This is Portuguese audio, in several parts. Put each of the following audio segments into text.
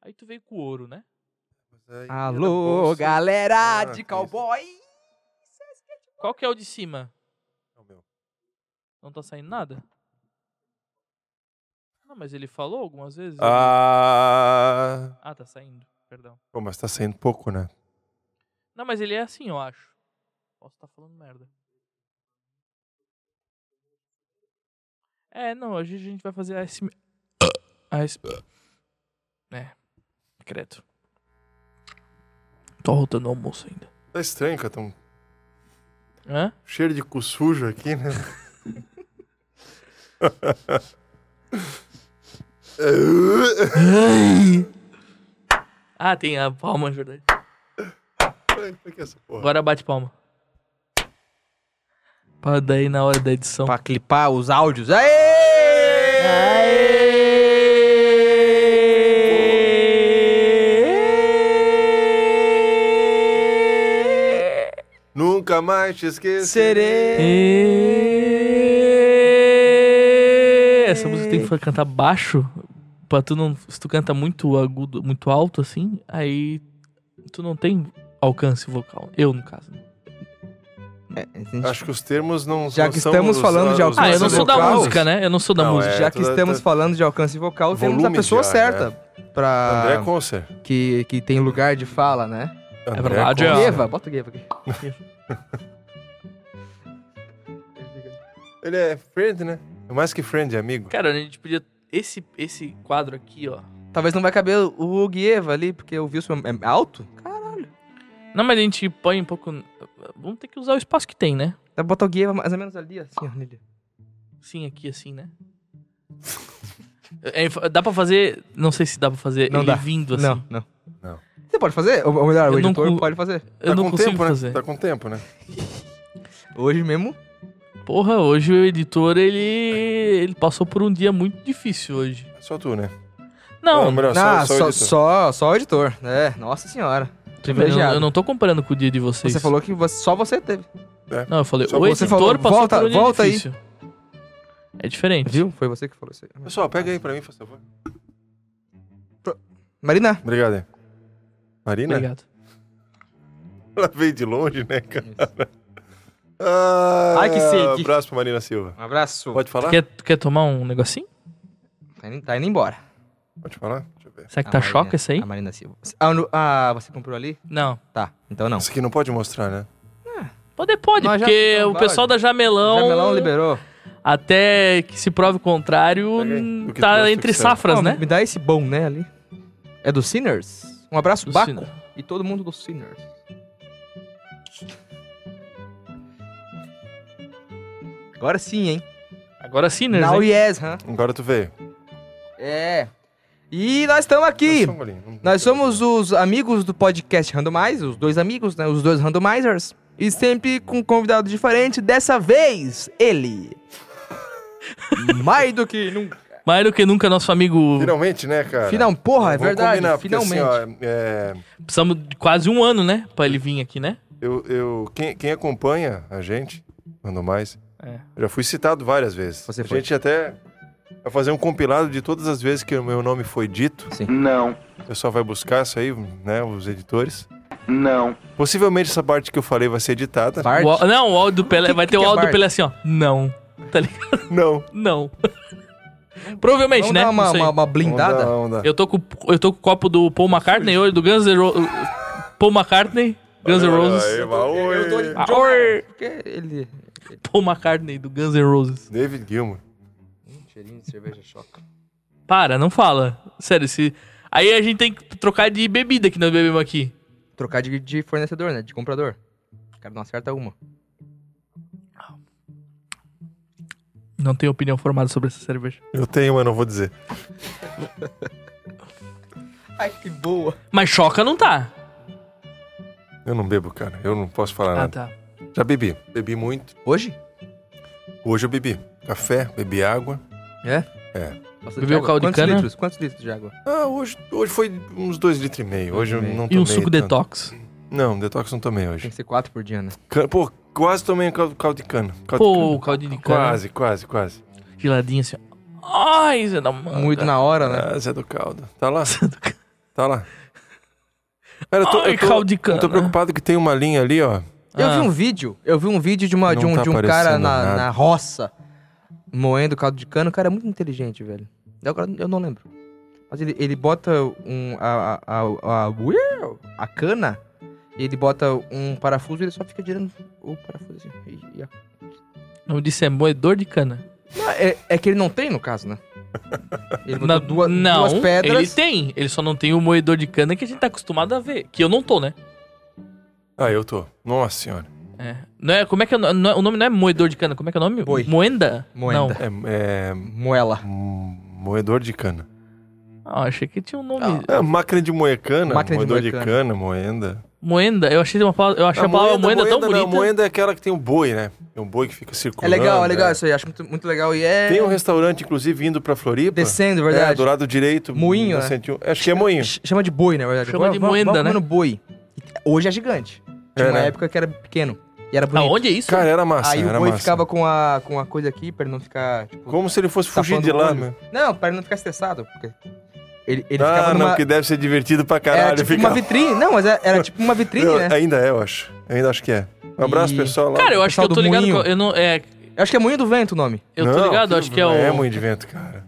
Aí tu veio com ouro, né? É Alô, galera Ah, de isso. cowboy. Qual que é o de cima? É o meu. Não tá saindo nada? Não, mas ele falou algumas vezes. Ah. Ah, tá saindo. Perdão. Pô, mas tá saindo pouco, né? Não, mas ele é assim, eu acho. Posso estar falando merda. É, não, hoje a gente vai fazer ASM... AS... É, credo. Tô rotando o almoço ainda. Tá estranho, cara. Um Hã? cheiro de cu sujo aqui, né? Ah, tem a palma, é verdade. Essa porra? Agora bate palma. Pra daí na hora da edição. Pra clipar os áudios. Aê! Nunca mais te esquecerei. Essa música tem que cantar baixo. Pra tu não. Se tu canta muito agudo, muito alto assim, aí tu não tem alcance vocal. Eu, no caso. É, gente- Acho que os termos não Já que são estamos os- falando de os- alcance Ah, eu não sou da vocal? música, né? Eu não sou da Não, música. é, Já que tá- estamos tá- falando de alcance vocal, temos a Volume pessoa já, certa pra André Concer. que, que tem lugar de fala, né? André verdade, Concer. é. Gueva, bota o Gueva aqui. Ele é friend, né? É mais que friend, é amigo. Cara, a gente podia. Esse, esse quadro aqui, ó. Talvez não vai caber o Gueva ali, porque o Wilson é alto. Caralho. Não, mas a gente põe um pouco. Vamos ter que usar o espaço que tem, né? Dá pra botar o Gueva mais ou menos ali, assim, ó. nele. Sim, aqui assim, né? É, dá pra fazer. Não sei se dá pra fazer Não ele dá. vindo assim. Não, não. Não. Você pode fazer? Ou melhor, o Eu não editor pode fazer. Eu tá não com consigo tempo, fazer. né? Tá com tempo, né? Hoje mesmo. Porra, hoje o editor, ele. Ele passou por um dia muito difícil hoje. Só tu, né? Não, melhor, Ah, só, só, o só, editor. só, só o editor. É, nossa senhora. eu, não, Privilegiado. eu não tô comparando com o dia de vocês. Você falou que você- só você teve. Não, eu falei, Só o você editor falou, passou volta- por um dia volta aí. difícil. É diferente. Viu? Foi você que falou isso aí. Pessoal, pega aí pra mim, por favor. Marina. Obrigado aí. Marina? Obrigado. Ela veio de longe, né, cara? Ah, Ai, que sede. Abraço pra Marina Silva. Um abraço. Pode falar? Tu quer, tu quer tomar um negocinho? Tá indo, tá indo embora. Pode falar? Deixa eu ver. Será que A tá Marina- choque esse aí? A Marina Silva. Ah, no- ah, você comprou ali? Não. Tá, então não. Isso aqui não pode mostrar, né? Pode, pode, Nós já porque o pessoal da Jamelão, Jamelão liberou. até que se prove o contrário, Pega aí, o que tá entre o que serve. safras, Ó, né? Me dá esse bom, né, ali. É do Sinners? Um abraço, Do Baco. Sinner. E todo mundo do Sinners. Agora sim, hein? Agora Sinners, Now hein? yes, hã? Agora tu veio. É. E nós estamos aqui. Nós somos os amigos do podcast Randomize, os dois amigos, né? Os dois randomizers. E sempre com um convidado diferente. Dessa vez, ele. Mais do que nunca. Mais do que nunca, nosso amigo. Finalmente, né, cara? Final, porra, é Vamos verdade. combinar, porque, finalmente. assim, ó, é, Precisamos de quase um ano, né? Pra ele vir aqui, né? eu, eu, quem, quem acompanha a gente, mandou mais, É. eu já fui citado várias vezes. Você a foi. gente até vai fazer um compilado de todas as vezes que o meu nome foi dito. Sim. Não, O pessoal vai buscar isso aí, né, os editores. não, Possivelmente essa parte que eu falei vai ser editada. Bart. O não, o áudio do Pelé. que- vai que ter que o é áudio do Bart? Pelé assim, ó. Não. Tá ligado? Não. Não. Provavelmente, Vamos né? dar uma, uma, uma blindada? Vamos dar, vamos dar. Eu tô, com, eu tô com o copo do Paul McCartney hoje, do Guns N' Roses. Paul McCartney, Guns N' Roses. aí. Eu dou de Ah, John- ele... Paul McCartney, do Guns N' Roses. David Gilmour. Hum, cheirinho de cerveja choca. Para, não fala. Sério, se... Aí a gente tem que trocar de bebida que nós bebemos aqui. Trocar de, de fornecedor, né? De comprador. O cara não acerta uma. Não tenho opinião formada sobre essa cerveja. Eu tenho, mas não vou dizer. Ai, que boa. Mas choca não tá. Eu não bebo, cara. Eu não posso falar Ah, nada. tá. Já bebi. Bebi muito. Hoje? Hoje eu bebi café, bebi água. É? É. Bebeu caldo de Quantos cana? litros? Quantos litros de água? Ah, hoje, hoje foi uns dois litros e meio. Hoje eu e não E tomei um suco tanto. detox. Não, detox não tomei Tem hoje. que ser quatro por dia, né? Pô, quase tomei caldo, caldo de cana. Caldo Pô, de o cana. caldinho de cana. Quase, quase, quase. Geladinho assim. Ai, Zé da manga. Muito na hora, né? Ah, Zé do caldo. Tá lá? Tá lá. Cara, eu tô, Ai, eu tô- caldo de eu cana. tô preocupado que tem uma linha ali, ó. Eu Ah. vi um vídeo, eu vi um vídeo de, uma, de um, tá de um cara na, na roça moendo caldo de cana. O cara é muito inteligente, velho. Eu Agora eu não lembro. Mas ele, ele bota um, a, a, a, a, a cana, ele bota um parafuso e ele só fica girando o parafuso assim. E- e a- O nome disso é moedor de cana. Não, é, é que ele não tem, no caso, né? Ele botou Na- duas, não, duas pedras. ele tem. Ele só não tem o moedor de cana que a gente tá acostumado a ver. Que eu não tô, né? Ah, eu tô. Nossa senhora. É. Não é, como é que é, não é- o nome não é moedor de cana? Como é que é o nome? Boi. Moenda? Moenda. Não. É, é Moela. moedor de cana. Ah, achei que tinha um nome. É, máquina de moer cana, Máquina de moedor moer de cana. cana, moenda. Moenda. Eu achei uma palavra, eu achei a, palavra moenda, tão não, bonita. moenda é aquela que tem um boi, né? É um boi que fica É circulando. legal, é legal é. isso aí. Acho muito, muito legal. E é. Tem um restaurante, inclusive, indo pra Floripa. Descendo, É, verdade. do lado direito. Moinho, né? 101. Acho que é moinho. Ch- Chama de boi, na verdade. Chama de vamos- moenda, vamos né? boi. Hoje é gigante. Tinha É, uma né? época que era pequeno. E era bonito. Aonde é isso? Cara, era massa, Aí o era boi massa. ficava com a, com a coisa aqui pra ele não ficar. Tipo, Como se ele fosse fugir de o lá, meu. Não, pra ele não ficar estressado. Porque ele, ele ah, ficava não, numa. que deve ser divertido pra caralho. Era tipo fica- uma vitrine. Não, mas era, era tipo uma vitrine, Eu- né? Ainda é, eu acho. Eu ainda acho que é. Um abraço, E- pessoal lá. Cara, eu acho que eu tô do ligado. com- Eu não, é, Eu acho que é Moinho do Vento o nome. eu tô Não, ligado, aquilo acho que é o. É moinho de vento, cara.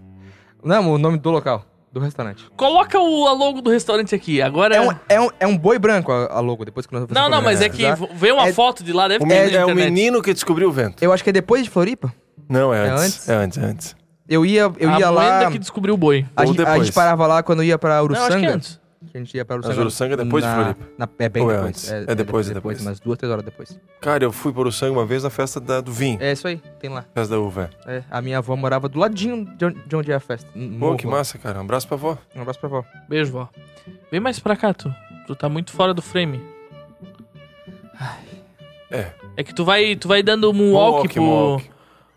Não, o nome do local, do restaurante. Coloca o a logo do restaurante aqui. Agora. É um, é um, é um boi branco a, a logo, depois que nós Não, não, mas é que pesquisar. veio uma É- foto de lá, deve ter na é o menino que descobriu o vento. Eu acho que é depois de Floripa. Não, é É antes. antes? É antes, é antes. Eu ia, eu a ia lá. que descobriu o boi. A, gente, a depois. gente parava lá quando ia pra Não, acho que é Uruçanga. antes. que a gente ia pra Mas Uruçanga. Uruçanga é depois de na, Floripa? na- é bem Ou é depois. antes? É depois, é depois. Umas duas, três horas depois. Cara, eu fui por sangue uma vez na festa da- do vinho. É isso aí, tem lá. Festa da uva. É, a minha avó morava do ladinho de onde, de onde é a festa. Pô, que massa, cara. Um abraço pra avó. Um abraço pra avó. Beijo, vó. Vem mais pra cá, tu. Tu tá muito fora do frame. É. É que tu vai, tu vai dando moonwalk Moonwalk, pro, moonwalk.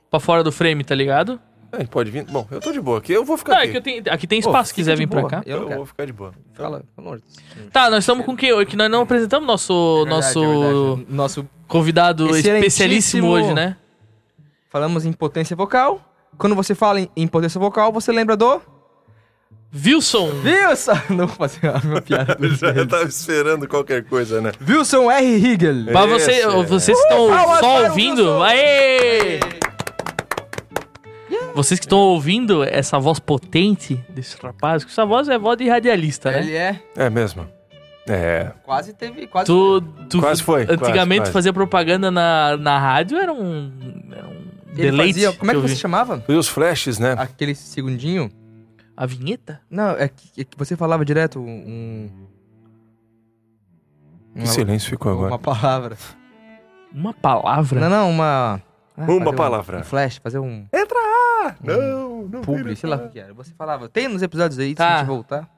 pra fora do frame, tá ligado? É, ele pode vir. Bom, eu tô de boa aqui. Eu vou ficar Não, é aqui. que eu tenho, aqui tem espaço, se quiser vir pra cá. Eu não Eu quero. vou ficar de boa. Fala, pelo amor de Deus. Tá, nós estamos com quem? Que nós não apresentamos nosso, É nosso é verdade. Nosso. convidado Excelentíssimo- especialíssimo hoje, né? Falamos em potência vocal. Quando você fala em, em potência vocal, você lembra do. Wilson. Wilson! Não vou fazer a minha piada. do Já tava esperando qualquer coisa, né? Wilson R. Higel. Mas você, Esse é. vocês que estão palmas só para o ouvindo. Wilson. Aê! Vocês que estão ouvindo essa voz potente desse rapaz, que essa voz é voz de radialista, né? Ele é. É mesmo. É. Quase teve. Quase Tu, tu Quase foi, Antigamente quase, quase. fazer propaganda na, na rádio era um, era um Ele deleite. fazia- como é que você chamava? E os flashes, né? Aquele segundinho. A vinheta? Não, é que, é que você falava direto um. Que silêncio ficou agora. Uma palavra. Uma palavra? Não, não, uma. ah, Uma fazer um- palavra. Um flash, fazer um Não, não. publi, sei lá o que era. Você falava. Tem nos episódios aí, se Tá. a gente voltar.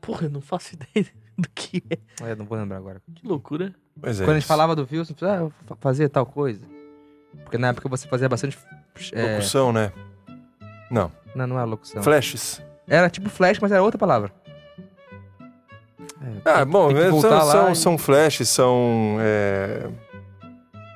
Porra, eu não faço ideia do que é. É, não vou lembrar agora. Que loucura. Pois é. Quando a gente isso. falava do Wilson, ah, eu fa- tal coisa. Porque na época você fazia bastante. É, Locução, né? Não. não, não era locução. Flashes. Era tipo flash, mas era outra palavra. É, Ah, tem- bom, tem que são, voltar lá são, e- são flashes, são. é,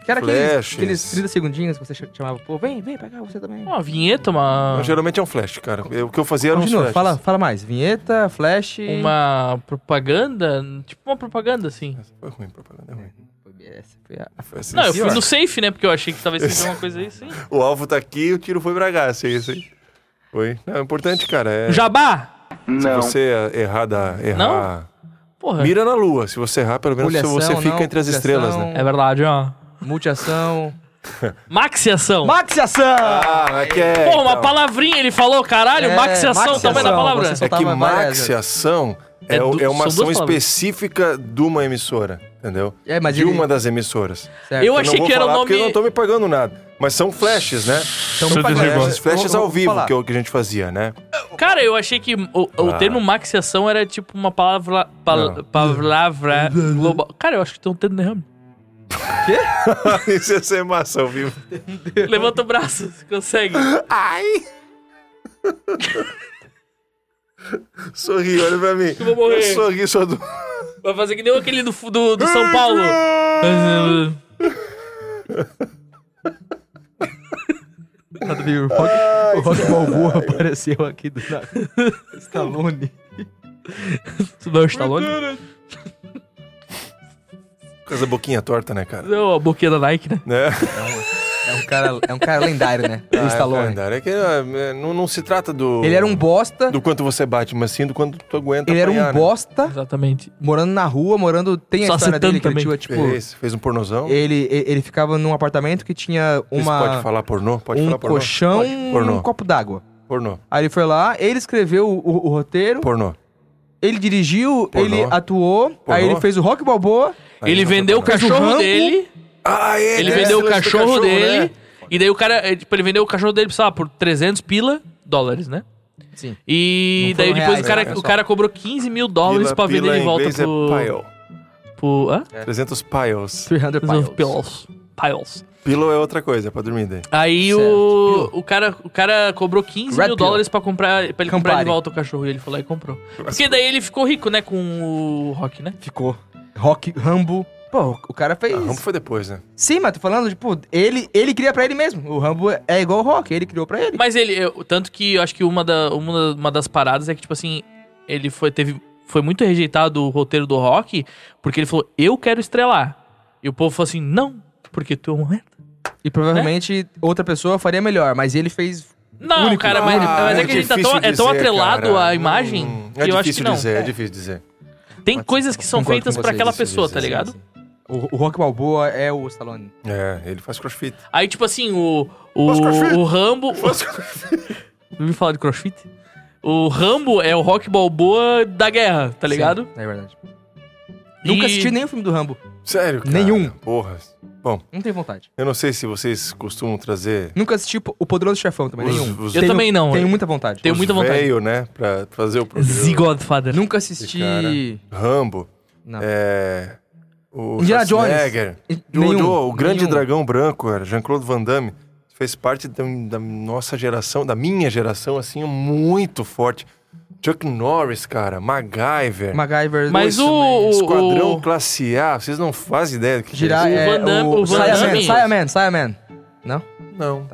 Que era aqueles, aqueles 30 segundinhos que você ch- chamava, pô, vem, vem pra cá, você também. Uma vinheta, uma, Geralmente é um flash, cara. Eu- o que eu fazia era Continua, flashes. fala, fala mais. Vinheta, flash. uma propaganda, tipo uma propaganda assim. Essa foi ruim, propaganda é ruim. Essa foi a- Foi assim, Não, eu fui no safe, né? Porque eu achei que talvez fosse uma coisa aí, sim. O alvo tá aqui e o tiro foi pra é isso aí. Foi. Não, é importante, cara. É, Jabá! se você errar, da, errar. Porra, Mira na lua. Se você errar, pelo menos Mulhação, você fica não, entre as estrelas, né? é verdade, ó. Multiação. Maxiação. Maxiação! Ah, mas que é. Porra, uma então. palavrinha ele falou, caralho, É, maxiação, tamanho da maxiação, palavra. É que maxiação é, É o- du- é uma são ação específica de uma emissora, entendeu? É, mas de ele- uma das emissoras. Certo. Eu Eu achei que era o falar porque nome- eu não tô me pagando nada. Mas são flashes, né? Falar. Flashes, ao vivo, que é o que a gente fazia, né? Cara, eu achei que o, o Ah. termo maxiação era tipo uma palavra. pal- palavra global. Cara, eu acho que tem um tendo derrame. Isso ia ser massa ao vivo. Levanta o braço, consegue. Ai! Sorri, olha pra mim. Eu vou morrer. Eu sorri só do. Vai fazer que nem aquele do, do, do São Paulo. O Rock, o Rock Balboa apareceu aqui do nada. Stallone. Tu não é o Stallone? Com essa boquinha torta, né, cara? Não, a boquinha da Nike, né? Né? É um cara, é um cara lendário, né? O Stallone. É, é que é, não, não se trata do. Ele era um bosta. Do quanto você bate, mas sim do quanto tu aguenta. Ele era um apanhar, né? bosta, Exatamente. morando na rua, morando. Tem a Só história dele que ele tinha, tipo. Fez, fez um pornozão. Ele, ele ele ficava num apartamento que tinha Isso uma. Pode falar pornô? Pode um falar pornô? colchão Pode. e Pornô. um copo d'água. Pornô. Aí ele foi lá, ele escreveu o, o- o roteiro, Pornô. ele dirigiu, Pornô. ele atuou, Pornô. aí ele fez o Rock Balboa. Ele não vendeu o Fez o cachorro Rambo. dele. Ah, é, Ele né? vendeu o Esse lance do cachorro, dele. né? E daí o cara, é, tipo, ele vendeu o cachorro dele, sei lá, por 300 pila dólares, né? Sim. E Não daí foram depois reais, o, cara, né, o pessoal? cara cobrou 15 mil dólares Pila- pra vender pila de em volta inglês pro... É pile. pro hã? 300 piles. 300 Piles. piles. Piles. Pillow é outra coisa, é pra dormir daí. Aí o, o, cara, o cara cobrou 15 Red mil pill. dólares pra, comprar, pra ele comprar Campari. de volta o cachorro. E ele foi lá e comprou. Porque daí ele ficou rico, né, com o Rock, né? Ficou. Rock, Rambo. Pô, o cara fez. Ah, Rambo foi depois, né? Sim, mas tô falando, tipo, ele, ele cria pra ele mesmo. O Rambo é igual o Rock, ele criou pra ele. Mas ele, eu- tanto que eu acho que uma, da, uma, uma das paradas é que, tipo assim, ele foi, teve, foi muito rejeitado o roteiro do Rock, porque ele falou, eu quero estrelar. E o povo falou assim, não, porque tu é um merda. E provavelmente outra pessoa faria melhor, mas ele fez. Não, Único. cara, mas, Ah, mas é que a gente tá tão, difícil é tão dizer, atrelado cara. à imagem Hum, que é eu acho que difícil não. dizer, é difícil dizer. Tem coisas que são Concordo feitas com vocês, aquela isso, pessoa, isso, tá isso, ligado? isso. O, o Rock Balboa é o Stallone. É, ele faz crossfit. Aí, tipo assim, o, o, Faz crossfit. o Rambo... Ouvi falar de crossfit? O Rambo é o Rock Balboa da guerra, tá ligado? Sim, é verdade. E- Nunca assisti nenhum filme do Rambo. Sério, cara? Nenhum. Porra. Bom, Não tenho vontade. eu não sei se vocês costumam trazer Nunca assisti o Poderoso Chefão também, Os- nenhum. os- Eu Tenho- também não. Tenho muita vontade. Tenho muita vontade. veio, né, pra fazer o programa. The Godfather. Nunca assisti. Rambo, Não. é... O Indiana Jones. Schwarzenegger, Nenhum, o, o grande nenhum. dragão branco, era Jean-Claude Van Damme. Fez parte da, da nossa geração, da minha geração, assim, muito forte. Chuck Norris, cara, MacGyver. MacGyver. Mas Dois. o- Esquadrão o- Classe A, vocês não fazem ideia do que Girar, é O é, Van Damme- o o Van Damme- Saya Man, Saya Man. Não? Não.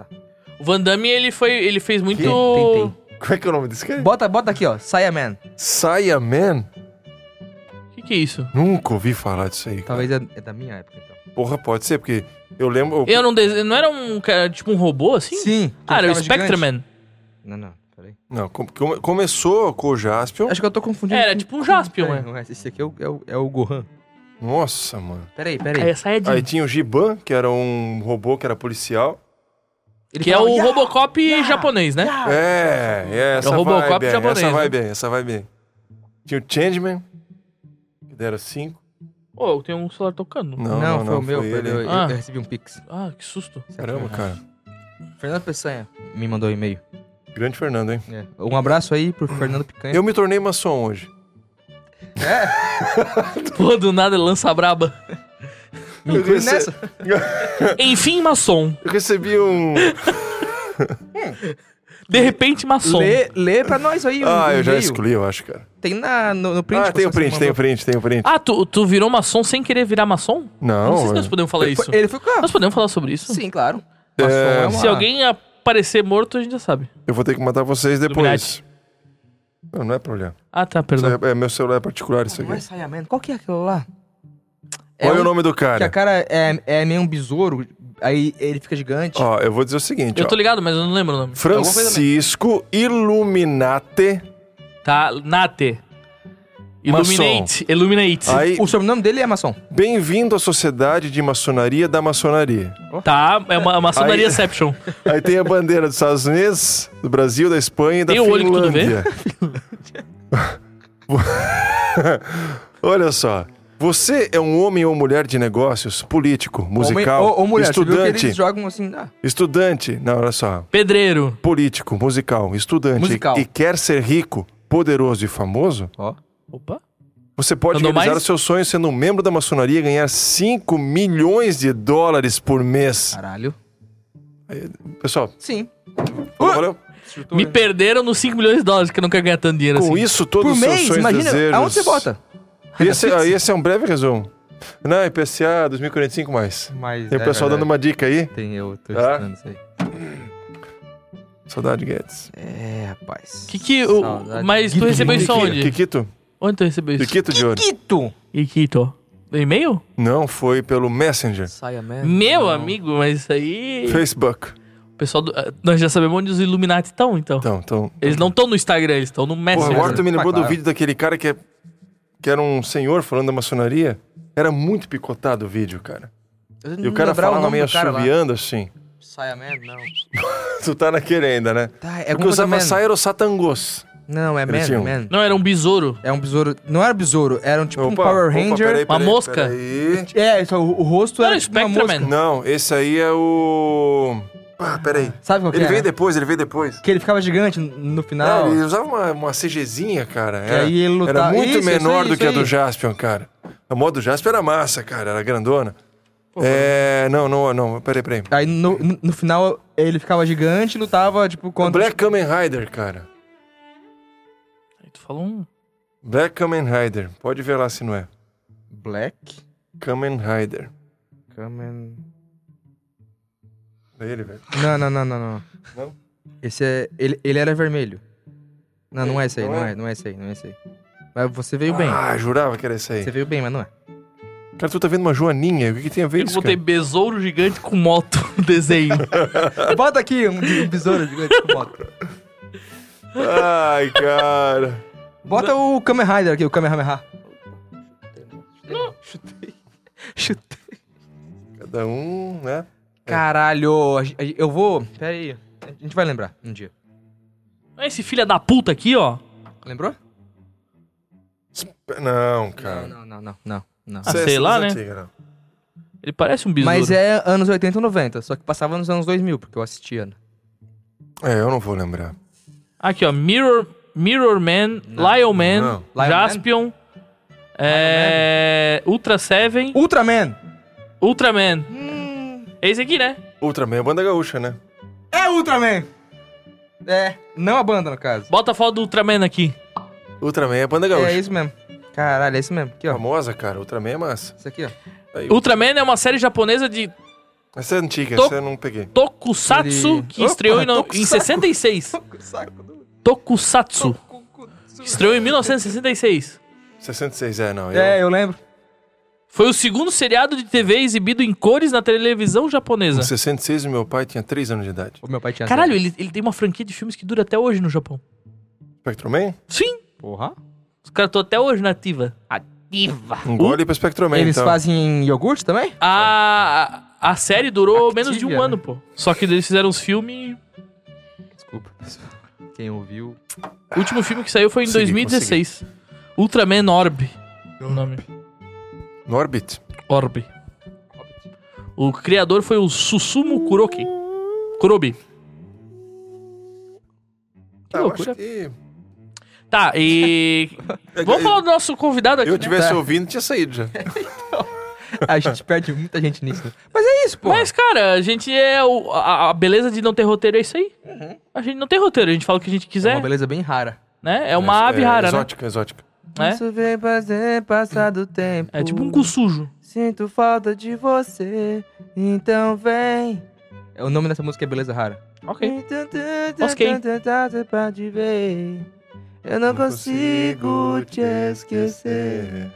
O Van Damme, ele foi... Ele fez muito... Tem, Como é que é o nome desse cara? Bota, bota aqui, ó. Saya Man. Saya Man? O que que é isso? Nunca ouvi falar disso aí. cara. Talvez é, é da minha época, então. Porra, pode ser, porque eu lembro... Eu não... Dese... Não era um cara, tipo um robô, assim? Sim. Ah, era o. Spectreman. Não, não. Não, com- come- começou com o Jaspion. Acho que eu tô confundindo. Era tipo um Jaspion, é. não é. Esse aqui é o, é o, é o Gohan. Nossa, mano. Peraí, Aí peraí. essa é de... Aí tinha o Giban, que era um robô que era policial. Ele Que é o "Ya, Robocop ya, japonês, né? ya." É, é essa É o Robocop vibe, é, japonês, essa né? vibe, é, essa vibe. é. Tinha o Changeman, que deram 5. Ô, tem um celular tocando. Não, Não, não, foi não, o meu. foi ele. eu, eu- Ah. eu recebi um pix. Ah, que susto. Caramba, cara. Fernando Peçanha me mandou um e-mail. Grande Fernando, hein? É. Um abraço aí pro Fernando Picanha. Eu me tornei maçom hoje. É, Pô, do nada lança braba. me inclui rece- nessa. Enfim, maçom. Eu recebi um. De repente, maçom. Lê, lê pra nós aí o Ah, eu já excluí, eu acho, cara. Tem na, no, no print. Ah, tem o print, tem o print, tem o print. Ah, tu, tu virou maçom sem querer virar maçom? Não, não sei se nós podemos falar isso. Foi- Ele foi. Nós podemos falar sobre isso? Sim, claro. É, Maçom é uma- Se alguém aparecer morto, a gente já sabe. eu vou ter que matar vocês depois. Não, não é pra olhar. Ah, tá, Isso perdão. é, é meu celular particular, isso Não é aqui. Saiyaman? Qual que é aquilo lá? Qual é um o nome do Que a cara? cara é, é meio um besouro, aí ele fica gigante. Ó, eu vou dizer o seguinte, Eu ó. tô ligado, mas eu não lembro o nome. Francisco Illuminate. Tá, Nate. Illuminate. Illuminate. Aí, O sobrenome dele é maçom. bem-vindo à Sociedade de Maçonaria da Maçonaria. Tá, é uma maçonaria Aí- Exception. Aí tem a bandeira dos Estados Unidos, do Brasil, da Espanha e da Tem o olho que tudo vê? Finlândia. Olha só. Você é um homem ou mulher de negócios, político, musical, Homem, ou, ou mulher, você viu que estudante, eles jogam assim... Ah, estudante, não, olha só, Pedreiro. político, musical, estudante Musical. e quer ser rico, poderoso e famoso, ó. Opa. você pode Andou realizar mais? o seu sonho sendo um membro da maçonaria e ganhar 5 milhões de dólares por mês. Caralho. Pessoal, Sim. valeu, valeu. Me perderam nos 5 milhões de dólares, que eu não quero ganhar tanto dinheiro Com assim. isso, todos Por os seus mês, sonhos imagina. desejos... Aonde você bota? Esse, ah, esse é um breve resumo. Não, IPCA 2045 mais. Mas Tem o pessoal dando uma dica aí. Tem, eu tô Tá? estudando isso aí. Saudade, Guedes. É, rapaz. Que que... o- Saudade. mas tu recebeu isso Kiki- aonde? Kikito? Onde tu recebeu isso? Piquito de ouro. Quito! Iquito. E-mail? Não, foi pelo Messenger. Saia mesmo. Meu Não. amigo, mas isso aí. Facebook. O pessoal do... ah, Nós já sabemos onde os Illuminati estão, então. Então, então. Eles não estão no Instagram, eles estão no Porra, Messenger. agora tu me lembrou Ah, claro. do vídeo daquele cara que, é, que era um senhor falando da maçonaria. Era muito picotado o vídeo, cara. Eu E não o cara falava nome meio do cara lá. assoviando assim. Saia mesmo? Não. Tu tá naquele ainda, né? Tá, é Porque alguma usava coisa man. saia era o satangos. Não, é Ele man, tinha um- man. Não, era um besouro. É um besouro. Não era besouro, era um tipo um Power opa, Ranger. peraí, Uma mosca. peraí. É, só o, o rosto Não, era era tipo uma Spectreman. mosca. Não, esse aí é o. Ah, peraí. Sabe qual que Ele é? veio depois, ele veio depois. Que ele ficava gigante no final. É, ele usava uma, uma CGzinha, cara. Que Era, aí ele lutava- era muito Isso, isso menor aí, do isso que a aí. do Jaspion, cara. A moda do Jaspion era massa, cara. Era grandona. é. Não, não, não. Peraí, peraí. Aí no, no, no final ele ficava gigante e lutava, tipo, contra. Black Kamen Rider, cara. Tu falou um. Black Kamen Rider. Pode ver lá se não é. Black Kamen Rider. Kamen. É ele, velho. Não, não, não, não, não. Não? Esse é. Ele, ele era vermelho. Não, não é esse aí, Não não é? é, não é esse aí, não é esse aí. Mas você veio bem. Ah, jurava que era esse aí. Você veio bem, mas não é. Cara, tu tá vendo uma joaninha. O que, que tem a ver Eu isso, botei cara? besouro gigante com moto no desenho. Bota aqui um, um besouro gigante com moto. Ai, cara. Bota o Kamen Rider aqui, o Kamehameha. Chutei. Chutei. Cada um, né? Caralho, eu vou. Pera aí. A gente vai lembrar um dia. Esse filho da puta aqui, ó. Lembrou? Não, cara. Não, não, não, não, não. Ah, Isso é sei lá, né? antigas, não. Ele parece um besouro. Mas é anos 80 e 90, só que passava nos anos 2000, porque eu assistia. né? É, eu não vou lembrar. Aqui, ó. Mirror, Mirror Man, Não. Lion Man, Não. Lion Jaspion, é, Ultra Seven, Ultraman! Ultraman. Hum, É esse aqui, né? Ultraman é banda gaúcha, né? é Ultraman! É, não a banda, no caso. Bota a foto do Ultraman aqui. Ultraman é banda gaúcha. É isso mesmo. Caralho, é isso mesmo. Aqui, ó. Famosa, cara. Ultraman é massa. Isso aqui, ó. Aí, Ultraman é uma série japonesa de Essa é antiga, Tô- essa eu não peguei. Tokusatsu Ele- que Opa, estreou em, no- em Tokusatsu. 66. Tokusatsu. Que Estreou em 1966. 66, é, não. É, eu lembro. Foi o segundo seriado de TV exibido em cores na televisão japonesa. Em 66, o meu pai tinha 3 anos de idade. O meu pai tinha. Caralho, ele, ele tem uma franquia de filmes que dura até hoje no Japão. Spectroman? Sim, Porra. os caras estão até hoje na ativa. Ativa. Um gole pra Spectroman, Eles então. fazem iogurte também? A, a série durou Activia, menos de um né? ano, pô. Só que eles fizeram os filmes. Desculpa, pessoal. Quem ouviu. O último filme que saiu foi em Consegui, 2016. Ultraman Orb. O nome. Norbit. Orb. O criador foi o Susumu Kuroki. Kurobi. Que Ah, eu loucura. acho que... Tá, e. Vamos falar do nosso convidado aqui. Eu né? tivesse Tá. ouvindo, tinha saído já. A gente perde muita gente nisso. né? Mas é isso, pô. Mas, cara, a gente é. O, a, a beleza de não ter roteiro é isso aí. A gente não tem roteiro, a gente fala o que a gente É quiser. uma beleza bem rara. né? É uma ave é, rara, Exótica, exótica. né? Isso vem fazer passar do tempo. É tipo um cu sujo. Sinto falta de você, então vem. É, O nome dessa música é Beleza Rara. Ok. Ok. Eu não, consigo te esquecer.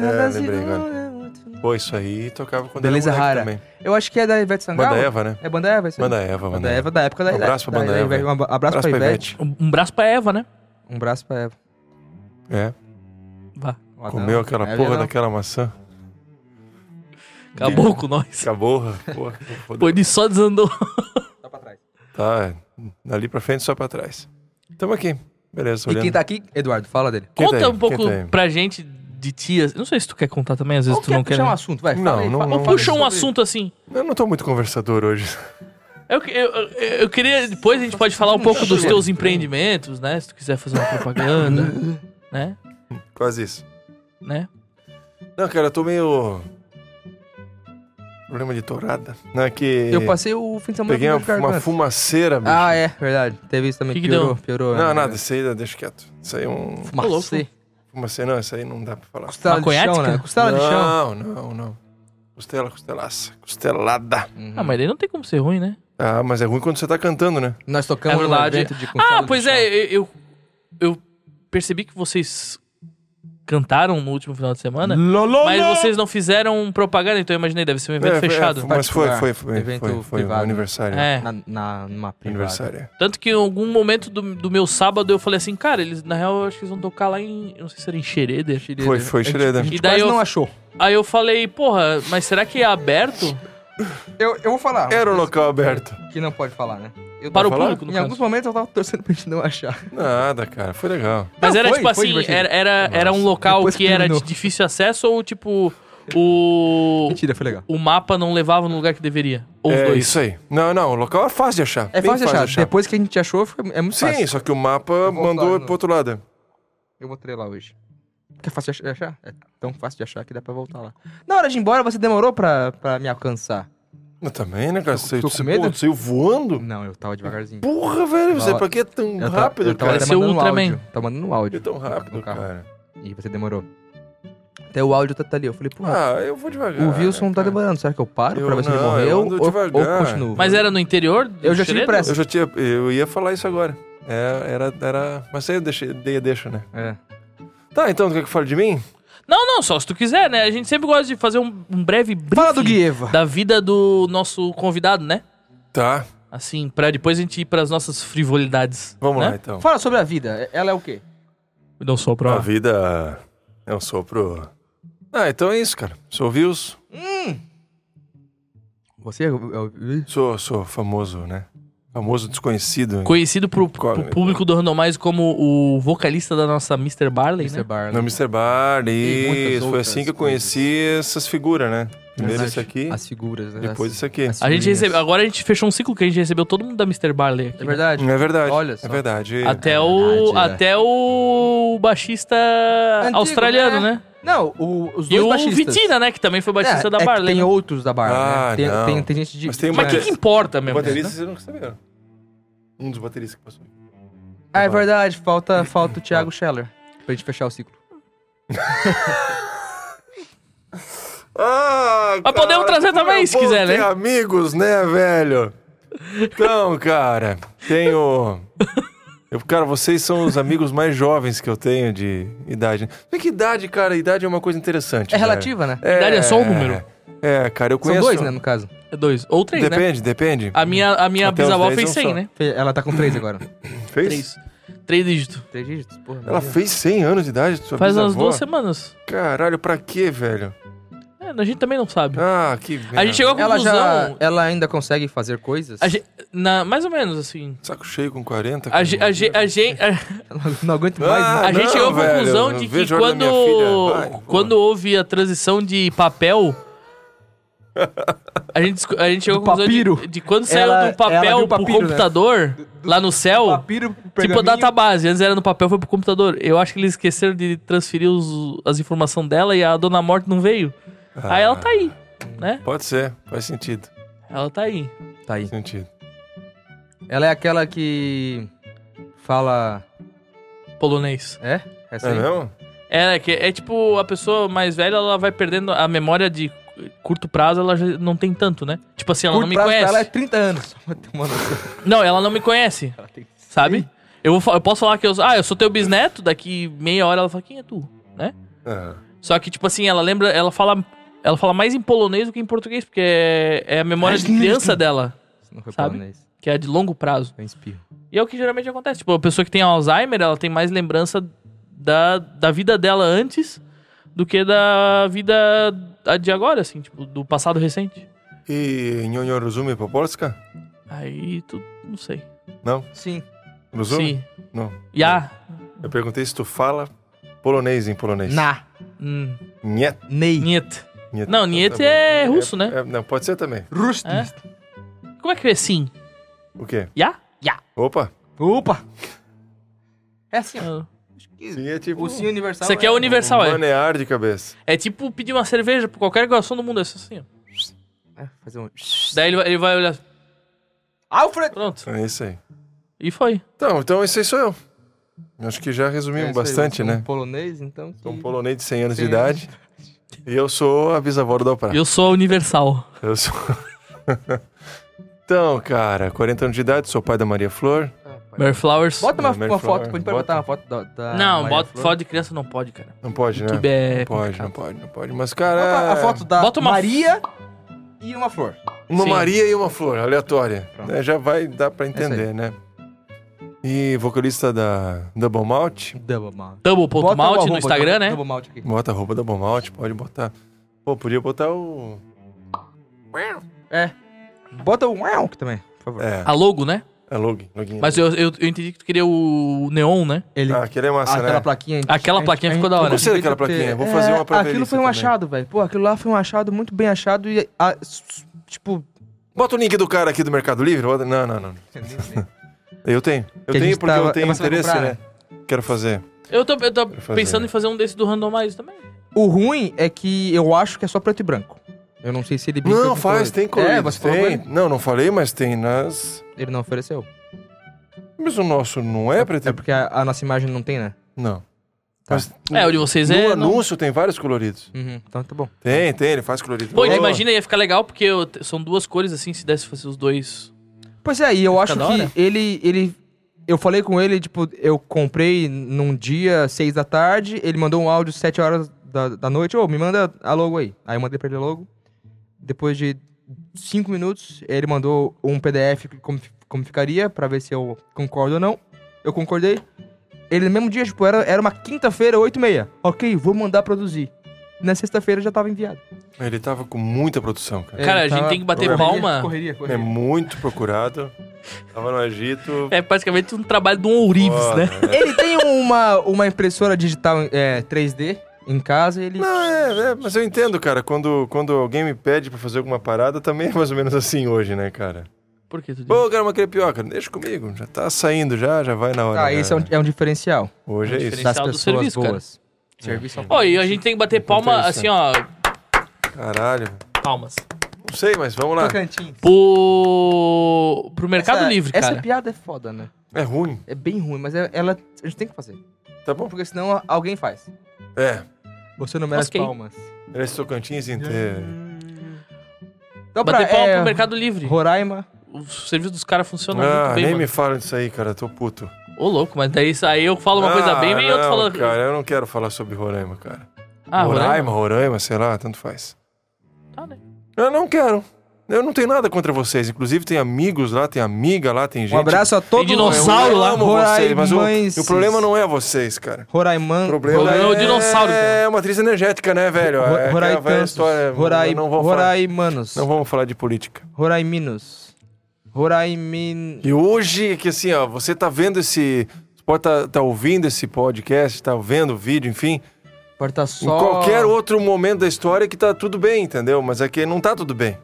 Cada É, lembrei agora. é. Pô, isso aí tocava quando Beleza era rara. também. Eu acho que é da Ivete Sangalo. Banda Eva, né? É Banda Eva, isso aí. Banda Eva, Banda Banda Eva da época da Um abraço pra da- Banda da Eva. Ivete. Um abraço, pra Ivete. Um um braço pra Eva, né? Um abraço pra Eva. É, Vá. Comeu aquela Eva porra não. daquela maçã. Acabou com nós. Caborra. Porra, Pô, ele só desandou. Tá pra trás. Tá, é, dali pra frente só pra trás. Tamo aqui. Beleza, E olhando. quem tá aqui? Eduardo, fala dele. Quem Conta tá um pouco tá pra gente de tias. Não sei se tu quer contar também, às vezes Ou tu não quer. puxar um assunto, vai. Não, fala aí, não- fala- não- Ou puxa um sobre- assunto assim. Eu não tô muito conversador hoje. Eu, eu, eu, eu queria. Depois a gente pode falar um pouco dos teus empreendimentos, né? Se tu quiser fazer uma propaganda, né? Quase isso. Né? Não, cara, eu tô meio. Problema de torada. Não é que. Eu passei o fim de semana Peguei com uma, dor de uma garganta. fumaceira, bicho. Ah, é, verdade. Teve isso também. Que que piorou, deu? piorou. Não, né? nada, isso aí deixa quieto. Isso aí é um. Fumacê. Fumaceira, não, isso aí não dá pra falar. Costela de chão, né? Costela de chão. Não, não, não. Costela, costelaça. Costelada. Uhum. Ah, mas daí não tem como ser ruim, né? Ah, mas é ruim quando você tá cantando, né? Nós tocamos É no verdade. evento de costela Ah, de pois chão. é, eu, eu percebi que vocês cantaram no último final de semana. Mas vocês não fizeram propaganda, então eu imaginei, deve ser um evento É, é, fechado. mas foi, foi, foi. Evento foi, foi um privado. aniversário. É. Na, na, numa privada. Aniversário. Tanto que em algum momento do, do meu sábado eu falei assim, cara, eles, na real, eu acho que eles vão tocar lá em. Não sei se era em Xereder. Foi, foi, A gente- Xereda. A gente E daí quase eu- não achou. Aí eu falei, porra, mas será que é aberto Eu, eu vou falar. Era um local aberto. Que não pode falar, né? Eu para o falar? público? no Em caso? alguns momentos eu tava torcendo pra gente não achar. Nada, cara. Foi legal. Mas Não, era foi, tipo foi assim, divertido. era, era, era um local Depois que que era de terminou. difícil acesso ou tipo o Mentira, foi legal. o mapa não levava no lugar que deveria? Ou os é dois? isso aí. Não, não. O local é fácil de achar. É bem fácil de achar. Depois que a gente achou, foi- é muito Sim, fácil. só que o mapa vou voltar mandou no- pro outro lado. Eu mostrei lá hoje. Que é fácil de achar? É tão fácil de achar que dá pra voltar lá. Na hora de ir embora, você demorou pra, pra me alcançar? Eu também, né, cara? Você, tô com você, medo? pô, saiu voando? Não, eu tava devagarzinho. Porra, velho. Você pra que tão Eu rápido, eu tava cara? mandando um Ultraman. áudio. Tava mandando um áudio. Que tão no rápido, carro. cara? E você demorou. Até o áudio tá, tá ali. Eu falei, pô, Ah, eu vou devagar. o Wilson tá demorando. Será que eu paro Eu pra ver se ele não, eu morreu? ando Ou, ou devagar. continuo? Mas era no interior? do Eu já tive pressa. Eu já tinha. Eu ia falar isso agora. É, era, era. Mas aí eu deixei, dei a deixa, né? É. Tá, então, tu quer que eu fale de mim? Não, não, só se tu quiser, né? A gente sempre gosta de fazer um, um breve Fala do Guieva. da vida do nosso convidado, né? Tá. Assim, pra depois a gente ir pras nossas frivolidades. Vamos né? lá, então. Fala sobre a vida. Ela é o quê? Não só pra... A vida é um sopro. Ah, então é isso, cara. Sou Vils, Você é o... é o- sou, sou famoso, né? Famoso desconhecido. Conhecido pro, pro público do Randomize como o vocalista da nossa Mr. Barley, Mr. né? Barley. No Mr. Bar, Tem muitas isso. Foi assim que eu coisas. conheci essas figuras, né? Primeiro esse aqui, As figuras, né? depois As- esse aqui. A gente recebeu, agora a gente fechou um ciclo que a gente recebeu todo mundo da Mr. Barley aqui. É verdade. É verdade. Olha É só. verdade. Até É o verdade, é. até o baixista Antigo, australiano, né? né? Não, o- os E dois o baixistas. Vitina, né, que também foi baixista É, da é Barley. Tem né? outros da Barley, Ah, né? Tem, não. tem, tem gente de... Mas o que, que importa O mesmo? baterista, né? vocês não saberam. Um dos bateristas que passou. Ah, é verdade. Falta, falta o Thiago Scheller. Pra gente fechar o ciclo. Ah, Mas podemos trazer também, é se quiser, né? amigos, né, velho? Então, cara, tenho... Eu, cara, vocês são os amigos mais jovens que eu tenho de idade. Vê que idade, cara, idade é uma coisa interessante. É velho. relativa, né? Idade é só um número. É, cara, eu São conheço... dois, né, no caso. É dois. Ou três, né? Depende, depende. A minha, a minha Até bisavó fez não 100, só. né? Ela tá com três agora. Fez? Três. Três dígitos. Três dígitos, porra. Ela fez 100 anos de idade, sua Faz umas bisavó? duas semanas. Caralho, pra quê, velho? É, a gente também não sabe. Ah, que A gente chegou à. Ela conclusão... já... Ela ainda consegue fazer coisas? a gente- na, mais ou menos, assim. Saco cheio com 40. A, cara. ge- a, ge- a, gente- a- Ela não aguento mais, Ah, né? a gente não, chegou à velho, conclusão eu de que vejo a hora da quando, filha. Vai, pô. quando houve a transição de papel... A gente, discu- a gente chegou à Do conclusão de, papiro. de quando saiu Ela- do ela viu papel o pro papiro, né? computador, lá no céu... Papiro, Tipo a pergaminho. database, antes era no papel, foi pro computador. Eu acho que eles esqueceram de transferir os- as informações dela e a Dona Morte não veio. Ah, Aí ela tá aí, né? Pode ser, faz sentido. Ela tá aí. Tá aí. Faz sentido. Ela é aquela que fala... Polonês. É? Essa É aí? mesmo? É, que é tipo, a pessoa mais velha, ela vai perdendo a memória de curto prazo, ela já não tem tanto, né? Tipo assim, ela Curto não me prazo pra conhece. Ela é 30 anos. Não, ela não me conhece, Ela tem- sabe? Eu, vou eu posso falar que eu, ah, eu sou teu bisneto, daqui meia hora ela fala, quem é tu? Né? Ah, Só que, tipo assim, ela lembra, ela fala, ela fala mais em polonês do que em português, porque é, é a memória de criança dela, Isso não foi Sabe? polonês. que é de longo prazo. Eu espirro. E é o que geralmente acontece. Tipo, a pessoa que tem Alzheimer, ela tem mais lembrança da, da vida dela antes do que da vida de agora, assim, tipo, do passado recente. E Nhonho Rozumi po Polska? Aí tu não sei. Não? Sim. Rozumi? Sim. Não. Ya. Eu perguntei se tu fala polonês em polonês. Na. Hum. Niet. Niet. Niet. Não, Niet tá bom. é russo, né? é- não, pode ser também. Rust. É? Como é que é sim? O quê? Ya? Ya. Opa! Opa! É assim, ó. Ah. Que Sim, é tipo... O sim universal. Isso aqui é o universal, um é. manear de cabeça. É tipo pedir uma cerveja pra qualquer garçom do mundo, é assim, ó. É, fazer um. Daí ele vai, ele vai olhar, Alfred! pronto. É isso aí. E foi. Então, então esse aí sou eu. Acho que já É resumimos aí, bastante, eu sou um né? polonês, então. Sou um que- polonês de 100 anos de 100 anos. E eu sou a bisavó do Dalprá. Eu sou a universal. Eu sou... então, cara, 40 anos de idade, sou pai da Maria Flor. Mary Flowers. Bota uma, É, Mary uma Flower, foto, a gente pode bota. botar uma foto da. da não, Maria bota Flor. foto de criança não pode, cara. Não pode, né? YouTube é Não pode, complicado. não pode, não pode. Mas, cara, Bota a foto da Bota uma- Maria e uma flor. uma Sim. Maria e uma flor, aleatória. Pronto. Né, Já vai dar pra entender, aí. né? E vocalista da Double Malt, Double malt. Double.malt no arroba, Instagram, né? Double malt aqui. bota a roupa Double Malt, pode botar. Pô, podia botar o... É. Bota o wow também, por favor. É, A logo, né? é login. login. Mas eu, eu, eu entendi que tu queria o neon, né? Ele, Ah, aquele é massa, aquela né? plaquinha. a Aquela a gente- plaquinha a ficou da hora. a gente Gostei daquela ter- plaquinha, vou fazer uma pra Aquilo foi um também. achado, velho. Pô, aquilo lá foi um achado muito bem achado e. s- tipo. Bota o link do cara aqui do Mercado Livre. Não, não, não. Eu tenho. Eu tenho porque tava- eu tenho interesse, comprar, né? Quero fazer. Eu tô, eu tô fazer. pensando em fazer um desse do Randomize também. O ruim é que eu acho que é só preto e branco. Eu não sei se ele brinca Não, faz, tem colorido. É, você tem. Não, não falei, mas tem nas... Ele não ofereceu. Mas o nosso não é preto É e porque a, a nossa imagem não tem, né? Não. Tá. Mas É, o de vocês no é. não- anúncio tem vários coloridos. Uhum, então tá bom. Tem, tem, ele faz colorido. Pô, imagina, ia ficar legal, porque eu- são duas cores assim, se desse fazer os dois. Pois é, e eu Vai acho que ele, ele. Eu falei com ele, tipo, eu comprei num dia, seis da tarde, ele mandou um áudio sete horas da, da noite, ô, me manda a logo aí. Aí eu mandei pra ele a logo. Depois de cinco minutos, ele mandou um PDF como, como ficaria, pra ver se eu concordo ou não. Eu concordei. Ele no mesmo dia, tipo, era, era uma quinta-feira, oito e meia. Ok, vou mandar produzir. Na sexta-feira já tava enviado. Ele tava com muita produção, cara. Cara, a gente tem que bater Correria, palma. Correria, É correria. muito procurado. Tava no Egito. É praticamente um trabalho do Ourives, Foda, né? é. Ele tem uma, uma impressora digital é, 3D em casa, ele. Não, é, é, mas eu entendo, cara. Quando, quando alguém me pede pra fazer alguma parada, também é mais ou menos assim hoje, né, cara? Por que tu diz? Pô, uma crepioca. Deixa comigo. Já tá saindo, já, já vai na hora. Ah, né? esse é um, é um diferencial Hoje É um é isso. diferencial. das do pessoas serviço, cara. Serviço ao Ó, e a gente tem que bater palma assim, ó. Caralho. Palmas. Não sei, mas vamos lá. Tocantins. Pro. Pro Mercado Essa- Livre, Essa cara. piada é foda, né? É ruim. É bem ruim, mas é- ela a gente tem que fazer. Tá bom? Porque senão alguém faz. É. Você não merece Ok. palmas. É Tocantins inteiro. Então, Bater pra, palma é, pro Mercado Livre. Roraima. O serviço dos caras funciona Ah, muito bem, nem mano. me fala disso aí, cara. Tô puto. Ô, louco, mas daí isso aí eu falo uma coisa Ah, bem, vem outro não, falando. cara, eu não quero falar sobre Roraima, cara. Ah, Roraima, Roraima, sei lá, tanto faz. Tá, né? Eu não quero. Eu não tenho nada contra vocês. Inclusive, tem amigos lá, tem amiga lá, tem gente. Um abraço a todos Tem dinossauro eu lá, amo vocês, mas o, o problema não é vocês, cara. Roraiman. O problema é o é, dinossauro, cara. é uma atriz energética, né, velho? Ro- É Roraitantos. história. Rorai, não, vamos falar, Roraimanos. não vamos falar de política. Roraiminos. Roraimin... E hoje, que assim, ó, você tá vendo esse. Você pode tá, tá ouvindo esse podcast, tá vendo o vídeo, enfim. Pode tá Em só... qualquer outro momento da história que tá tudo bem, entendeu? Mas é que não tá tudo bem.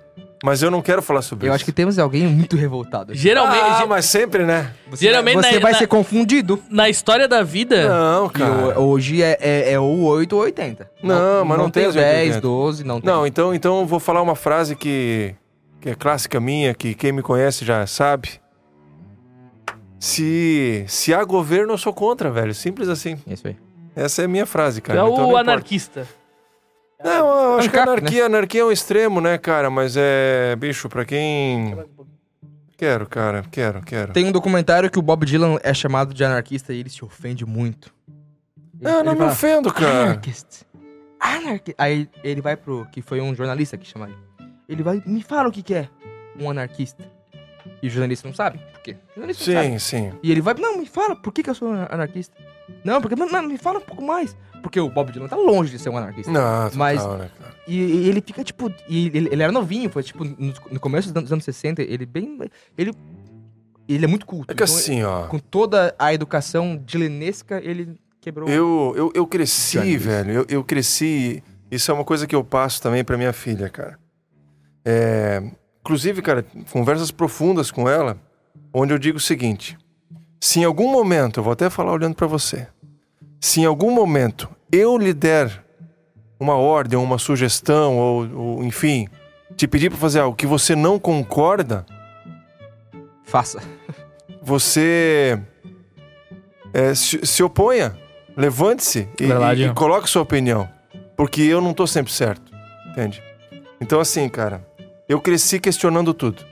Mas eu não quero falar sobre Eu isso. acho que temos alguém muito revoltado. aqui. Geralmente, Ah, mas sempre, né? Você geralmente vai, você na- vai na- ser confundido. na história da vida. Não, cara. o- hoje é, é, é o 8 ou 80. Não, mas não tem tem os 10, 80. 12, não tem. Não, então, então eu vou falar uma frase que, que é clássica minha, que quem me conhece já sabe. Se, se há governo, eu sou contra, velho. Simples assim. É Isso aí. Essa é a minha frase, cara. é Então o não anarquista. Não, eu acho que a ANCAP, anarquia, anarquia é um extremo, né, cara? Mas é. Bicho, pra quem. Quero, cara. Quero, quero. Tem um documentário que o Bob Dylan é chamado de anarquista e ele se ofende muito. Ele- Eu não me fala, ofendo, cara. Anarchist. Anarquista. Aí ele vai pro. Que foi um jornalista que chama ele. Ele vai. Me fala o que, que é um anarquista. E o jornalista não sabe. Por quê? O jornalista não sabe. Sim, sim. E ele vai. Não, me fala por que, que eu sou anarquista. Não, porque. Não, me fala um pouco mais. Porque o Bob Dylan tá longe de ser um anarquista. Não, total, Mas- né, cara? E, e ele fica, tipo. E ele, ele era novinho, foi tipo. No, no começo dos anos, dos anos 60, ele bem. Ele. Ele é muito culto. É que então, assim, ó. com toda a educação dilenesca, ele quebrou. Eu, eu, eu cresci, velho. Eu, eu cresci. Isso é uma coisa que eu passo também pra minha filha, cara. É, inclusive, cara, conversas profundas com ela, onde eu digo o seguinte: se em algum momento, eu vou até falar olhando pra você, se em algum momento eu lhe der uma ordem, uma sugestão, ou, ou enfim, te pedir pra fazer algo que você não concorda, Faça. você é, se, se oponha, levante-se e, e, e coloque sua opinião. Porque eu não tô sempre certo, entende? Então assim, cara, eu cresci questionando tudo.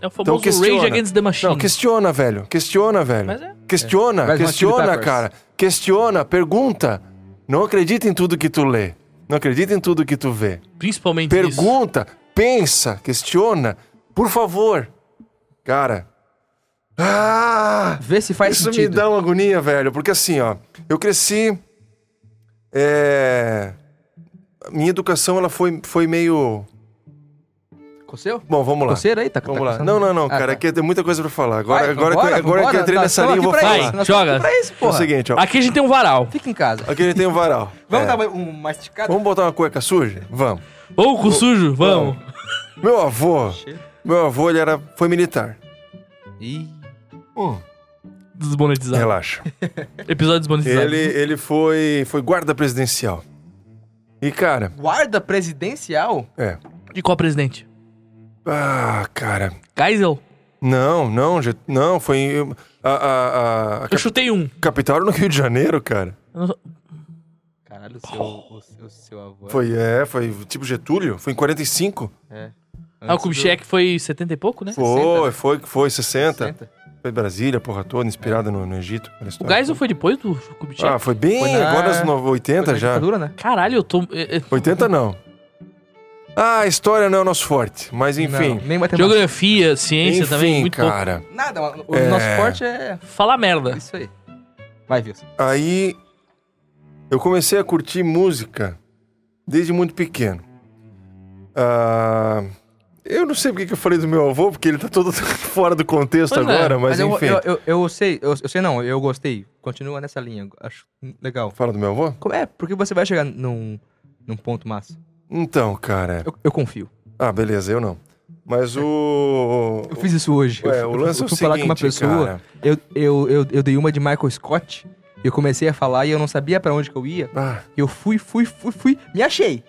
É o famoso questiona. Rage Against the Machine. Não, questiona, velho. Questiona, velho. Mas é. Questiona, Chili questiona, cara. Questiona, pergunta. Não acredita em tudo que tu lê. Não acredita em tudo que tu vê. Principalmente isso. Pergunta, pensa, questiona. Por favor. Cara. Ah! Vê se faz Isso sentido. me dá uma agonia, velho. Porque assim, ó. Eu cresci. É. Minha educação, ela foi, foi meio. Coceiro? Bom, vamos lá. Coceira aí? Tá, Vamos tá lá. Não, não, não, Ah, cara. tá. Aqui tem muita coisa pra falar. Agora, Vai, agora, vambora, que, agora que eu entrei Nós nessa linha, eu vou aqui pra falar. isso, nós Joga. aqui isso, É o seguinte, ó. Aqui a gente tem um varal. Fica em casa. Aqui ele tem um varal. Vamos É. dar um masticado? Vamos botar uma cueca suja? Vamos. Ô, cu sujo, vamos. Meu avô, meu avô, ele era, foi militar. Ih, Hum, Desmonetizado. relaxa. Episódio desmonetizado. Ele, ele foi, foi guarda presidencial. E, cara, guarda presidencial? é. De qual presidente? Ah, cara. Geisel? Não, não, não, foi. em- A, a, a, a Eu chutei um. capital no Rio de Janeiro, cara. Não- Caralho, o seu, o seu, o seu avô. Foi, é, foi tipo Getúlio, foi em 45. É. Ah, o Kubitschek foi 70 e pouco, né? Foi, né? foi, foi 60. 60. Foi Brasília, porra toda, inspirada no, no Egito. O Geisel foi depois do Kubitschek? Ah, foi bem Foi na- agora nos no- 80 Foi na já. né? Caralho, eu tô... é, é, 80 não. Ah, a história não é o nosso forte, mas enfim. Não, nem matemática. Geografia, ciência enfim, também, muito pouco. cara. Nada, o É. nosso forte é Falar merda. isso aí. Vai, Wilson. Aí eu comecei a curtir música desde muito pequeno. Ah, eu não sei porque que eu falei do meu avô, porque ele tá todo fora do contexto Pois é, agora, mas, eu, enfim. eu, eu, eu sei, eu, eu sei não, eu gostei. Continua nessa linha, acho legal. Fala do meu avô? Como é? Porque você vai chegar num, num ponto massa. Então, cara. Eu, eu confio. Ah, beleza, eu não. Mas o. Eu fiz isso hoje. Ué, eu, o lance é eu o fui falar com uma seguinte, pessoa, cara. eu, eu, eu, eu dei uma de Michael Scott, eu comecei a falar e eu não sabia pra onde que eu ia. Ah, Eu fui, fui, fui, fui, me achei.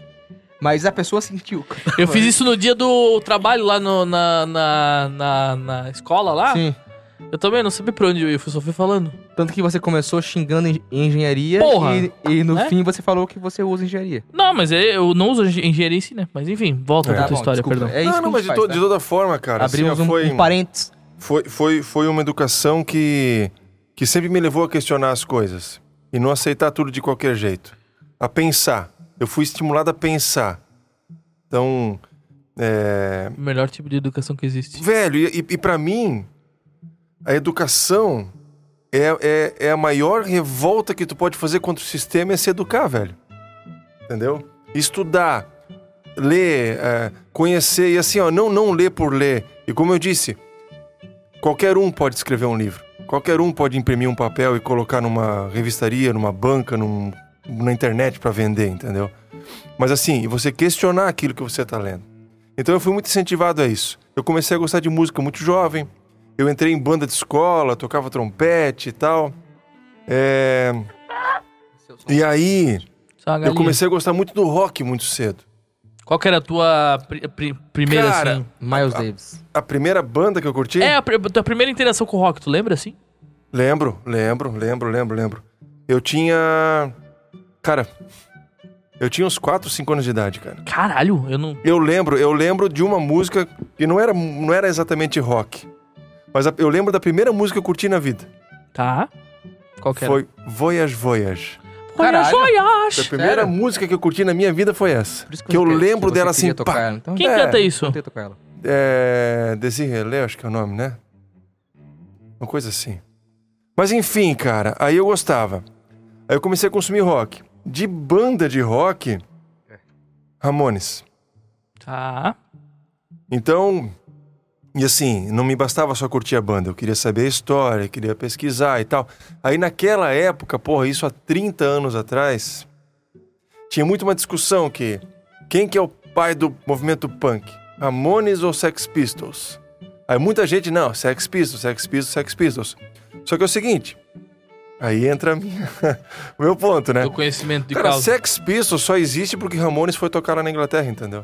Mas a pessoa sentiu. Eu fiz isso no dia do trabalho lá no- na, na, na, na escola lá. Sim. Eu também não sabia pra onde eu ia, eu só fui falando. Tanto que você começou xingando em engenharia Porra! e, e no Né? fim você falou que você usa engenharia. Não, mas é- eu não uso engen- engenharia em si, né? Mas enfim, volta É. pra Tá tua bom, história, desculpa. perdão. É isso não, não, mas de, to- faz, de tá? toda forma, cara. assim, Abrimos ó, um, foi, um parênteses. foi, foi, foi uma educação que, que sempre me levou a questionar as coisas. E não aceitar tudo de qualquer jeito. A pensar. Eu fui estimulado a pensar. Então, é, O melhor tipo de educação que existe. Velho, e, e, e para mim, a educação é, é, é a maior revolta que tu pode fazer contra o sistema é se educar, velho. Entendeu? Estudar, ler, é, conhecer, e assim, ó, não, não ler por ler. E como eu disse, qualquer um pode escrever um livro. Qualquer um pode imprimir um papel e colocar numa revistaria, numa banca, num- na internet para vender, entendeu? Mas assim, e você questionar aquilo que você tá lendo. Então eu fui muito incentivado a isso. Eu comecei a gostar de música muito jovem. Eu entrei em banda de escola, tocava trompete e tal. É, E aí, eu comecei a gostar muito do rock muito cedo. Qual que era a tua pri- pri- primeira, Cara, assim? Miles Davis. A primeira banda que eu curti? É, a pri- tua primeira interação com o rock, tu lembra, assim? Lembro, lembro, lembro, lembro, lembro. Eu tinha. Cara, eu tinha uns 4, 5 anos de idade, cara. Caralho, eu não... Eu lembro, eu lembro de uma música que não era, não era exatamente rock. Mas a- eu lembro da primeira música que eu curti na vida. Tá. Qual que era? Foi Voyage Voyage. Voyage, Caralho. Voyage. A primeira Sério? música que eu curti na minha vida foi essa. Por isso Que eu queria- lembro dela assim, tocar pá. ela. Então, Quem É. canta isso? tentei tocar ela. É. Acho que é o nome, né? Uma coisa assim. Mas enfim, cara, aí eu gostava. Aí eu comecei a consumir rock. De banda de rock, Ramones. Tá. Então, e assim, não me bastava só curtir a banda, eu queria saber a história, queria pesquisar e tal. Aí naquela época, porra, isso há 30 anos atrás, tinha muito uma discussão que quem que é o pai do movimento punk? Ramones ou Sex Pistols? Aí muita gente, não, Sex Pistols, Sex Pistols, Sex Pistols. Só que é o seguinte, aí entra a minha- o meu ponto, né? Teu conhecimento de Cara, causa. Sex Pistols só existe porque Ramones foi tocar lá na Inglaterra, entendeu?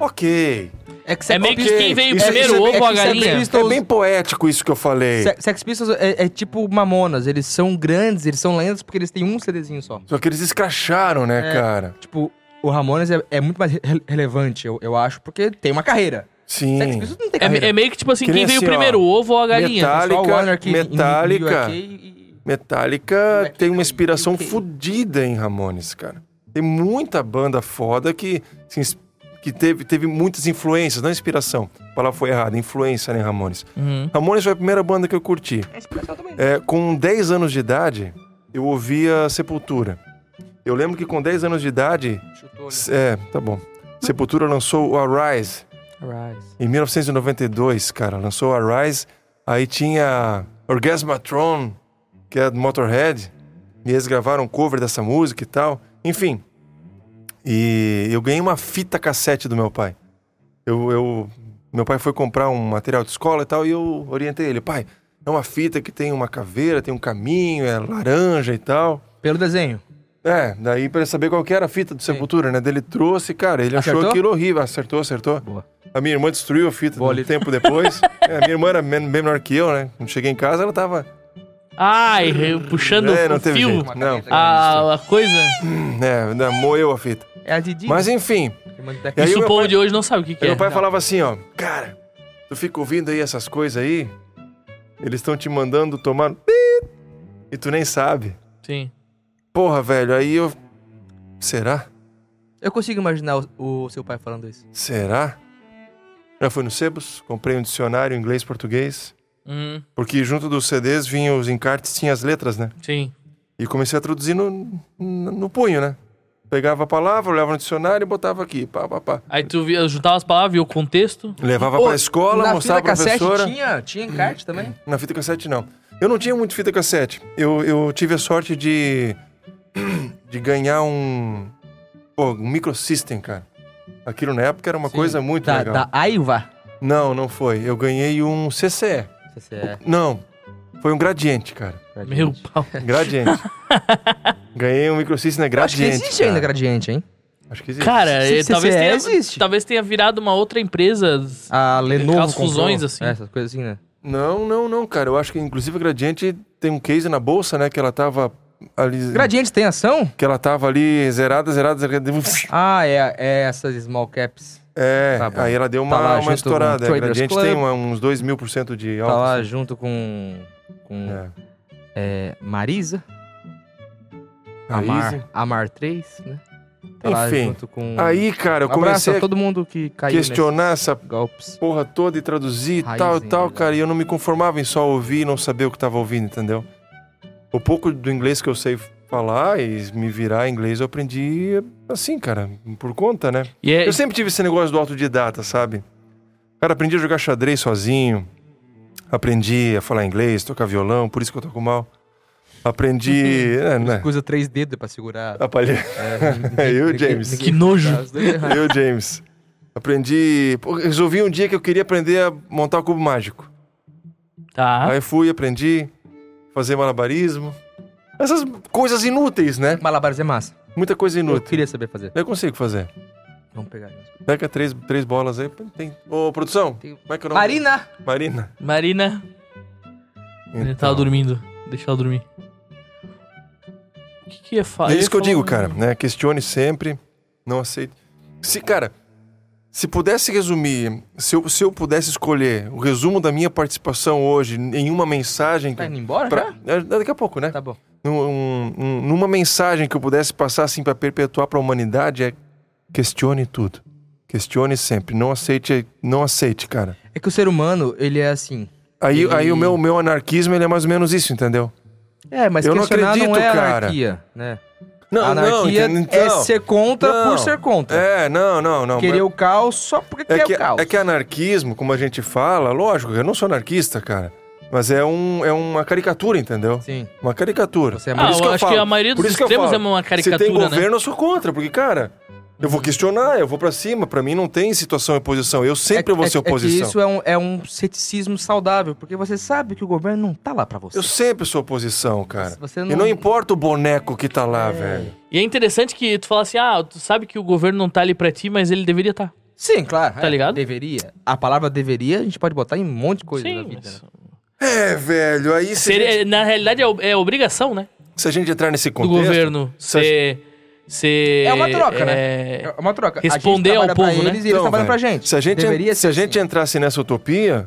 Ok. É, que É meio que quem veio isso- primeiro, isso é- ovo é ou a é galinha? bem- É bem poético isso que eu falei. Se- Sex Pistols é, é tipo Mamonas, eles são grandes, eles são lendas porque eles têm um CDzinho só. Só que eles escracharam, né, É. cara? Tipo, o Ramones é, é muito mais re- relevante, eu, eu acho, porque tem uma carreira. Sim. Sex Pistols não tem É, carreira. é meio que tipo assim, Que quem veio assim, ó, primeiro, o ovo ou a galinha? Metallica- Metallica. E- Metallica tem uma Metal inspiração fodida em Ramones, cara. Tem muita banda foda que, se ins- que teve, teve muitas influências, não inspiração. A palavra foi errada, influência né, em Ramones. Uhum. Ramones foi a primeira banda que eu curti. É. É, com 10 anos de idade, eu ouvia Sepultura. Eu lembro que com 10 anos de idade. Chutou ali. É, tá bom. Sepultura lançou o Arise Rise. em 1992, cara. Lançou o Arise. Aí tinha Orgasmatron, que é do Motorhead. E eles gravaram um cover dessa música e tal. Enfim. E eu ganhei uma fita cassete do meu pai. Eu, eu- meu pai foi comprar um material de escola e tal, e eu orientei ele. Pai, é uma fita que tem uma caveira, tem um caminho, é laranja e tal. Pelo desenho. É, daí pra ele saber qual que era a fita do Sim. Sepultura, né? Dele trouxe, cara, ele achou Acertou? aquilo horrível. Acertou, acertou. Boa. A minha irmã destruiu a fita Boa um tempo depois. É, a minha irmã era bem menor que eu, né? Quando cheguei em casa, ela tava... Ai, eu puxando É, não o teve fio. jeito. Não. A, a coisa. É, né, moeu a fita. É a Didi. Mas enfim. E aí Isso o meu povo pai- de hoje não sabe o que, que meu é. pai não. falava assim, ó... Cara, tu fica ouvindo aí essas coisas aí, eles estão te mandando tomar... E tu nem sabe. Sim. Porra, velho, aí eu... Será? Eu consigo imaginar o, o seu pai falando isso. Será? Já fui no Sebos, comprei um dicionário inglês-português, Uhum, porque junto dos CDs vinham os encartes, tinha as letras, né? sim. E comecei a traduzir no, no, no punho, né? Pegava a palavra, olhava no dicionário e botava aqui, pá, pá, pá. Aí tu via, juntava as palavras, via o contexto. Levava Ô, pra escola, Na mostrava fita pra cassete professora. tinha, tinha encarte também? Na fita cassete, não. Eu não tinha muito fita cassete. Eu, eu tive a sorte de... de ganhar um... Pô, um microsystem, cara. Aquilo na época era uma Sim. coisa muito Da, legal. da Aiva. Não, não foi. Eu ganhei um CCE. Você é. Não, foi um gradiente, cara. Meu pau. Gradiente. Ganhei um microsystem na Eu Acho que gradiente. existe ainda cara. gradiente, hein? Acho que existe. Cara, talvez, CCE tenha, existe. talvez tenha virado uma outra empresa. A Lenovo comprou. fusões, assim. É, essas coisas assim, né? Não, não, não, cara. Eu acho que inclusive a gradiente tem um case na bolsa, né? Que ela tava ali. Gradiente tem ação? Que ela tava ali zerada, zerada, zerada. Ah, é, é essas small caps. É, Tá aí ela deu uma, Tá lá uma estourada. A gradiente Club. tem uma- uns 2 mil por cento de Tá alta. lá assim. junto com, com É. é, Marisa. Marise. Amar, Amar 3, né? Tá lá Enfim, com... Aí, cara, eu comecei a todo mundo que caiu questionar essa golpes. porra toda e traduzir e tal e tal, cara. E eu não me conformava em só ouvir e não saber o que tava ouvindo, entendeu? O pouco do inglês que eu sei falar e me virar em inglês eu aprendi assim, cara, por conta, né? E é, Eu sempre tive esse negócio do autodidata, sabe? Cara, aprendi a jogar xadrez sozinho. Aprendi a falar inglês, tocar violão, por isso que eu toco mal. Aprendi. é, né? Usa três dedos pra segurar. A palha- É, Eu, James. Que nojo. Eu, James. Aprendi. Pô, resolvi um dia que eu queria aprender a montar o cubo mágico. Tá. Aí fui, aprendi, fazer malabarismo. Essas coisas inúteis, né? Malabares é massa. Muita coisa Eu inútil. queria saber fazer. Eu consigo fazer. Vamos pegar. Pega três, três bolas aí. Tem... Ô, produção, Tem- como é que é o nome? Marina! Marina. Marina. Ele Então, tava dormindo. Deixa ela dormir. O que, que ia falar? É Ia isso que eu digo, cara, né? Questione sempre, não aceite. Se, cara, se pudesse resumir, se eu, se eu pudesse escolher o resumo da minha participação hoje em uma mensagem. Tá indo embora pra- já? é, daqui a pouco, né? Tá bom. Num- um- numa mensagem que eu pudesse passar assim para perpetuar para a humanidade é questione tudo. Questione sempre, não aceite, não aceite, cara. É que o ser humano, ele é assim. Aí, Ele- aí o meu, meu anarquismo ele é mais ou menos isso, entendeu? É, mas Eu não questionar não, acredito, é cara. anarquia, né? Não, anarquia não, entende? é ser contra Não. por ser contra. É, não, não, não. Querer o caos só porque é quer que, o caos. é que anarquismo, como a gente fala, lógico, eu não sou anarquista, cara. Mas é, um, é uma caricatura, entendeu? Sim. Uma caricatura. Você é Por Ah, isso eu eu acho que falo. a maioria dos isso que eu extremos falo. é uma Se tem caricatura, né? governo, eu sou contra, porque, cara, eu vou questionar, eu vou pra cima. Pra mim não tem situação e oposição. Eu sempre é, vou é- ser é que oposição. isso é um, é um ceticismo saudável, porque você sabe que o governo não tá lá pra você. Eu sempre sou oposição, cara. Você E não- não importa o boneco que tá É. lá, velho. E é interessante que tu fala assim, ah, tu sabe que o governo não tá ali pra ti, mas ele deveria estar. Tá. Sim, claro. Tá é, ligado? Deveria. A palavra deveria a gente pode botar em um monte de coisa Sim, da vida. mas... né? É, velho, aí se, Seria- gente, Na realidade é, é obrigação, né? se a gente entrar nesse Do contexto... governo se a ser Ser, É uma troca, né? é, É uma troca. Responder a gente ao povo, pra né? eles e eles Então, trabalham pra velho, gente. Se a gente, Deveria se a gente assim. entrasse nessa utopia,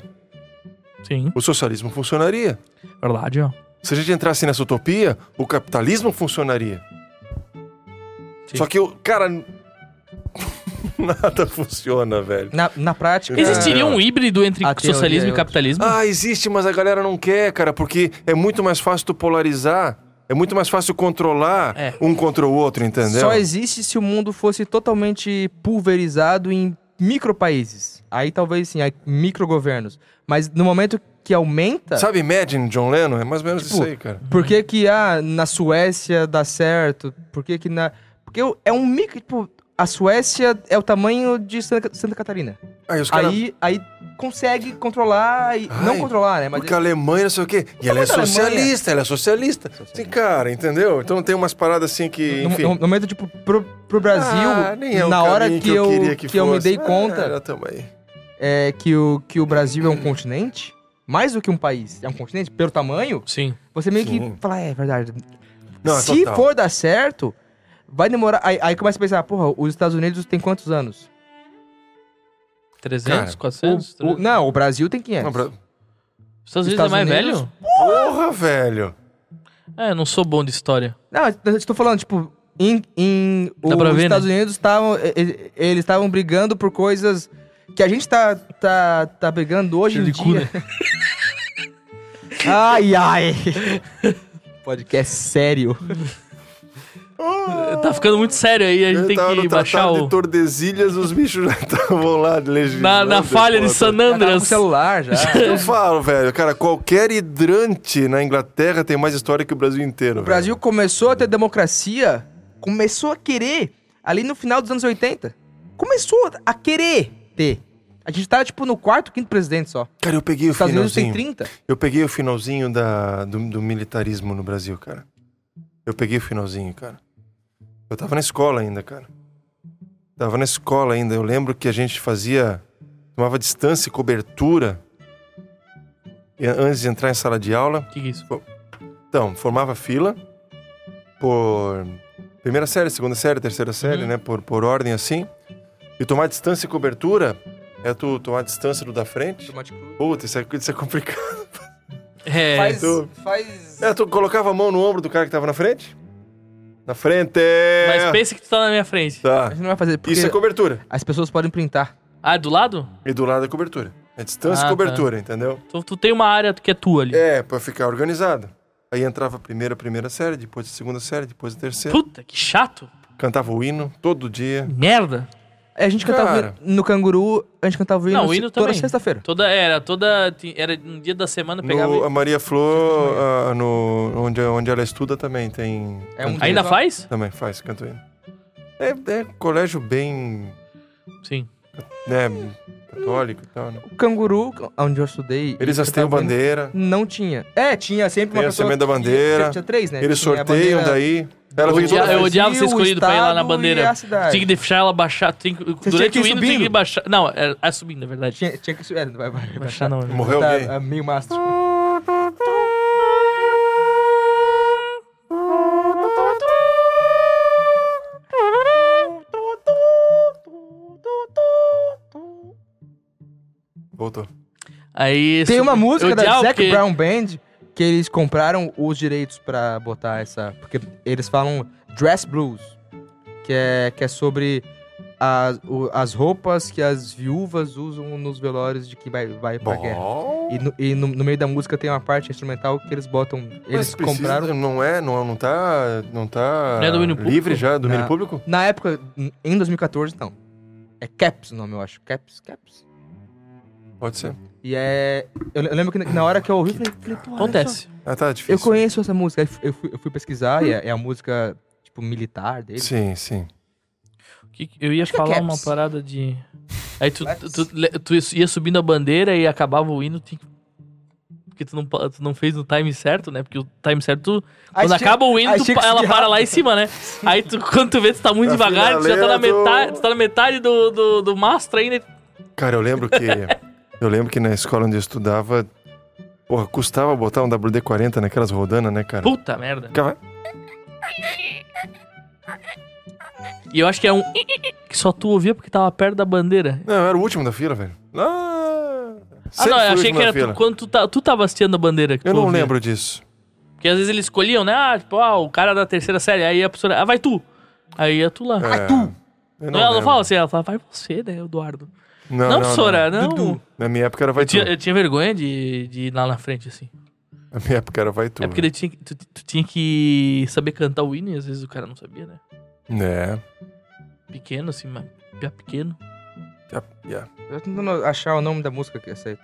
Sim, o socialismo funcionaria. verdade, ó. Se a gente entrasse nessa utopia, o capitalismo funcionaria. Sim. Só que, o cara, nada funciona, velho. Na, na prática... Existiria É. um híbrido entre A teoria socialismo é e capitalismo? Ah, existe, mas a galera não quer, cara, porque é muito mais fácil tu polarizar, é muito mais fácil controlar É. um contra o outro, entendeu? Só existe se o mundo fosse totalmente pulverizado em micropaíses. Aí talvez sim, aí microgovernos. Mas no momento que aumenta... Sabe Imagine, John Lennon? É mais ou menos Tipo, isso aí, cara. Por que que ah, na Suécia dá certo? Por que que na... Porque é um micro... Tipo, a Suécia é o tamanho de Santa, Santa Catarina. Aí os caras... Aí, aí consegue controlar e... Ai, não controlar, né? Mas Porque a Alemanha, não sei o quê. E ela é socialista, ela é socialista. Socialista. Sim, cara, entendeu? Então tem umas paradas assim que, no, enfim... no- no momento, tipo, pro, pro Brasil, Ah, nem é na hora que, eu, queria que, eu me dei conta Ah, aí. é, que, o, que o Brasil é um continente, mais do que um país, é um continente, pelo tamanho, Sim. você meio Sim. que fala, é verdade. Não, é Se for dar certo, vai demorar. Aí, aí começa a pensar, porra, os Estados Unidos tem quantos anos? 300, Cara, 400? O- o- não, o Brasil tem 500. Não, Bra- Os Estados Unidos Estados é mais Unidos- velho? Porra, velho. É, não sou bom de história. Não, eu estou falando, tipo, em, em Dá os pra ver, Estados né? Unidos estavam. Eles estavam brigando por coisas que a gente tá, tá, tá brigando hoje em Cheio de cu, dia. ai, ai. Podcast sério. Tá ficando muito sério aí, a gente Eu tem que baixar o... de Tordesilhas, os bichos já estavam lá legislando. Na, na falha de San Andreas. celular já. Eu falo, velho, cara, qualquer hidrante na Inglaterra tem mais história que o Brasil inteiro. O Brasil começou a ter democracia, começou a querer ali no final dos anos 80. Começou a querer ter. A gente tá, tipo, no quarto, quinto presidente só. Os Cara, eu peguei o Estados Unidos tem finalzinho. 30. Eu peguei o finalzinho da, do, do militarismo no Brasil, cara. Eu peguei o finalzinho, cara. Eu tava na escola ainda, cara. Tava na escola ainda. Eu lembro que a gente fazia. tomava distância e cobertura e- antes de entrar em sala de aula. O que, que é isso? Então, formava fila por primeira série, segunda série, terceira série, Uhum. né? Por, por ordem assim. E tomar distância e cobertura é tu tomar distância do da frente. Puta, isso é, isso é complicado. É, Faz, tu- faz... É, tu colocava a mão no ombro do cara que tava na frente? Na frente! mas pense que tu tá na minha frente. A Tá. gente não vai fazer, porque Isso é cobertura. as pessoas podem printar. Ah, do lado? E do lado é cobertura. É distância Ah, e cobertura, entendeu? Então tu tem uma área que é tua ali. É, pra ficar organizado. Aí entrava a primeira, a primeira série, depois a segunda série, depois a terceira. Puta, que chato. Cantava o hino todo dia. Merda. A gente cantava Cara. no canguru, a gente cantava o hino, Não, o hino toda também. sexta-feira. Toda, era, toda, ti- era um dia da semana, pegava... No, a Maria Flor, ah, no, onde, onde ela estuda também tem. É um Ainda faz? Também faz, canto hino. É, é colégio bem. Sim. né, católico e tal, né? O canguru, onde eu estudei... Eles cantava hasteiam o hino, bandeira, Não tinha. É, tinha sempre Tem uma a pessoa... semente da bandeira, Tinha, tinha três, né? eles Tinha a sorteiam bandeira daí. Ela Eu, odia- eu odiava ser escolhido pra ir lá na bandeira. Tinha que deixar ela baixar. Tinha, durante o hino tinha que baixar. Não, é, é subindo, é verdade. Tinha, tinha que... É, vai, vai, vai, Baixar não. né? Morreu tá, alguém. é meio mastro. Voltou. Aí. Tem uma música da Zac porque- Brown Band que eles compraram os direitos pra botar essa. Porque eles falam Dress Blues, que é, que é sobre as, o- as roupas que as viúvas usam nos velórios de quem vai, vai pra guerra. Bom. E, no, e no- no meio da música tem uma parte instrumental que eles botam. Eles Mas precisa- compraram. Não é, não, não tá. Não tá. Não é domínio público? livre já, domínio Não. público? Na época, em 2014, não. É Caps o nome, eu acho. Caps, Caps. Pode ser. E é. Eu, eu lembro que na hora que eu ouvi, eu falei, falei pô. Acontece. Ah, tá difícil. Eu conheço essa música, aí eu fui, eu fui pesquisar e é, é a música, tipo, militar dele. Sim, sim. Que- Eu ia que é falar Caps. uma parada de. Aí tu, tu, tu- tu ia subindo a bandeira e acabava o hino. tinha que- Porque tu não, tu não fez no time certo, né? Porque o time certo, tu, quando tinha- acaba o hino, tu ela para lá em cima, né? Aí tu, quando tu vê, tu tá muito devagar, tu já tá na metade, tu tá na metade do, do, do mastro ainda. Cara, eu lembro que. eu lembro que na escola onde eu estudava. Porra, custava botar um WD-40 naquelas rodanas, né, cara? Puta merda. Ficava. E eu acho que é um que só tu ouvia porque tava perto da bandeira. Não, eu era o último da fila, velho. Ah, Ah, não, eu achei que era tu, quando tu, tá, tu tava assistindo a bandeira. Que Eu tu não ouvia. lembro disso. Porque às vezes eles escolhiam, né? Ah, tipo, ah, o cara da terceira série. Aí a professora, ah, vai tu. Aí ia tu lá. É, tu. eu Não, ela não fala assim, ela fala, vai você, né, Eduardo. Não, Não, professora, não. Dudu. Na minha época era vai Eu tinha, tu. eu tinha vergonha de, de ir lá na frente, assim. Na minha época era vai tu. É porque ele tinha, tu, tu tinha que saber cantar o hino e às vezes o cara não sabia, né? É. Pequeno, assim, mas já pequeno. Já- já. Eu tô tentando achar o nome da música que essa aí.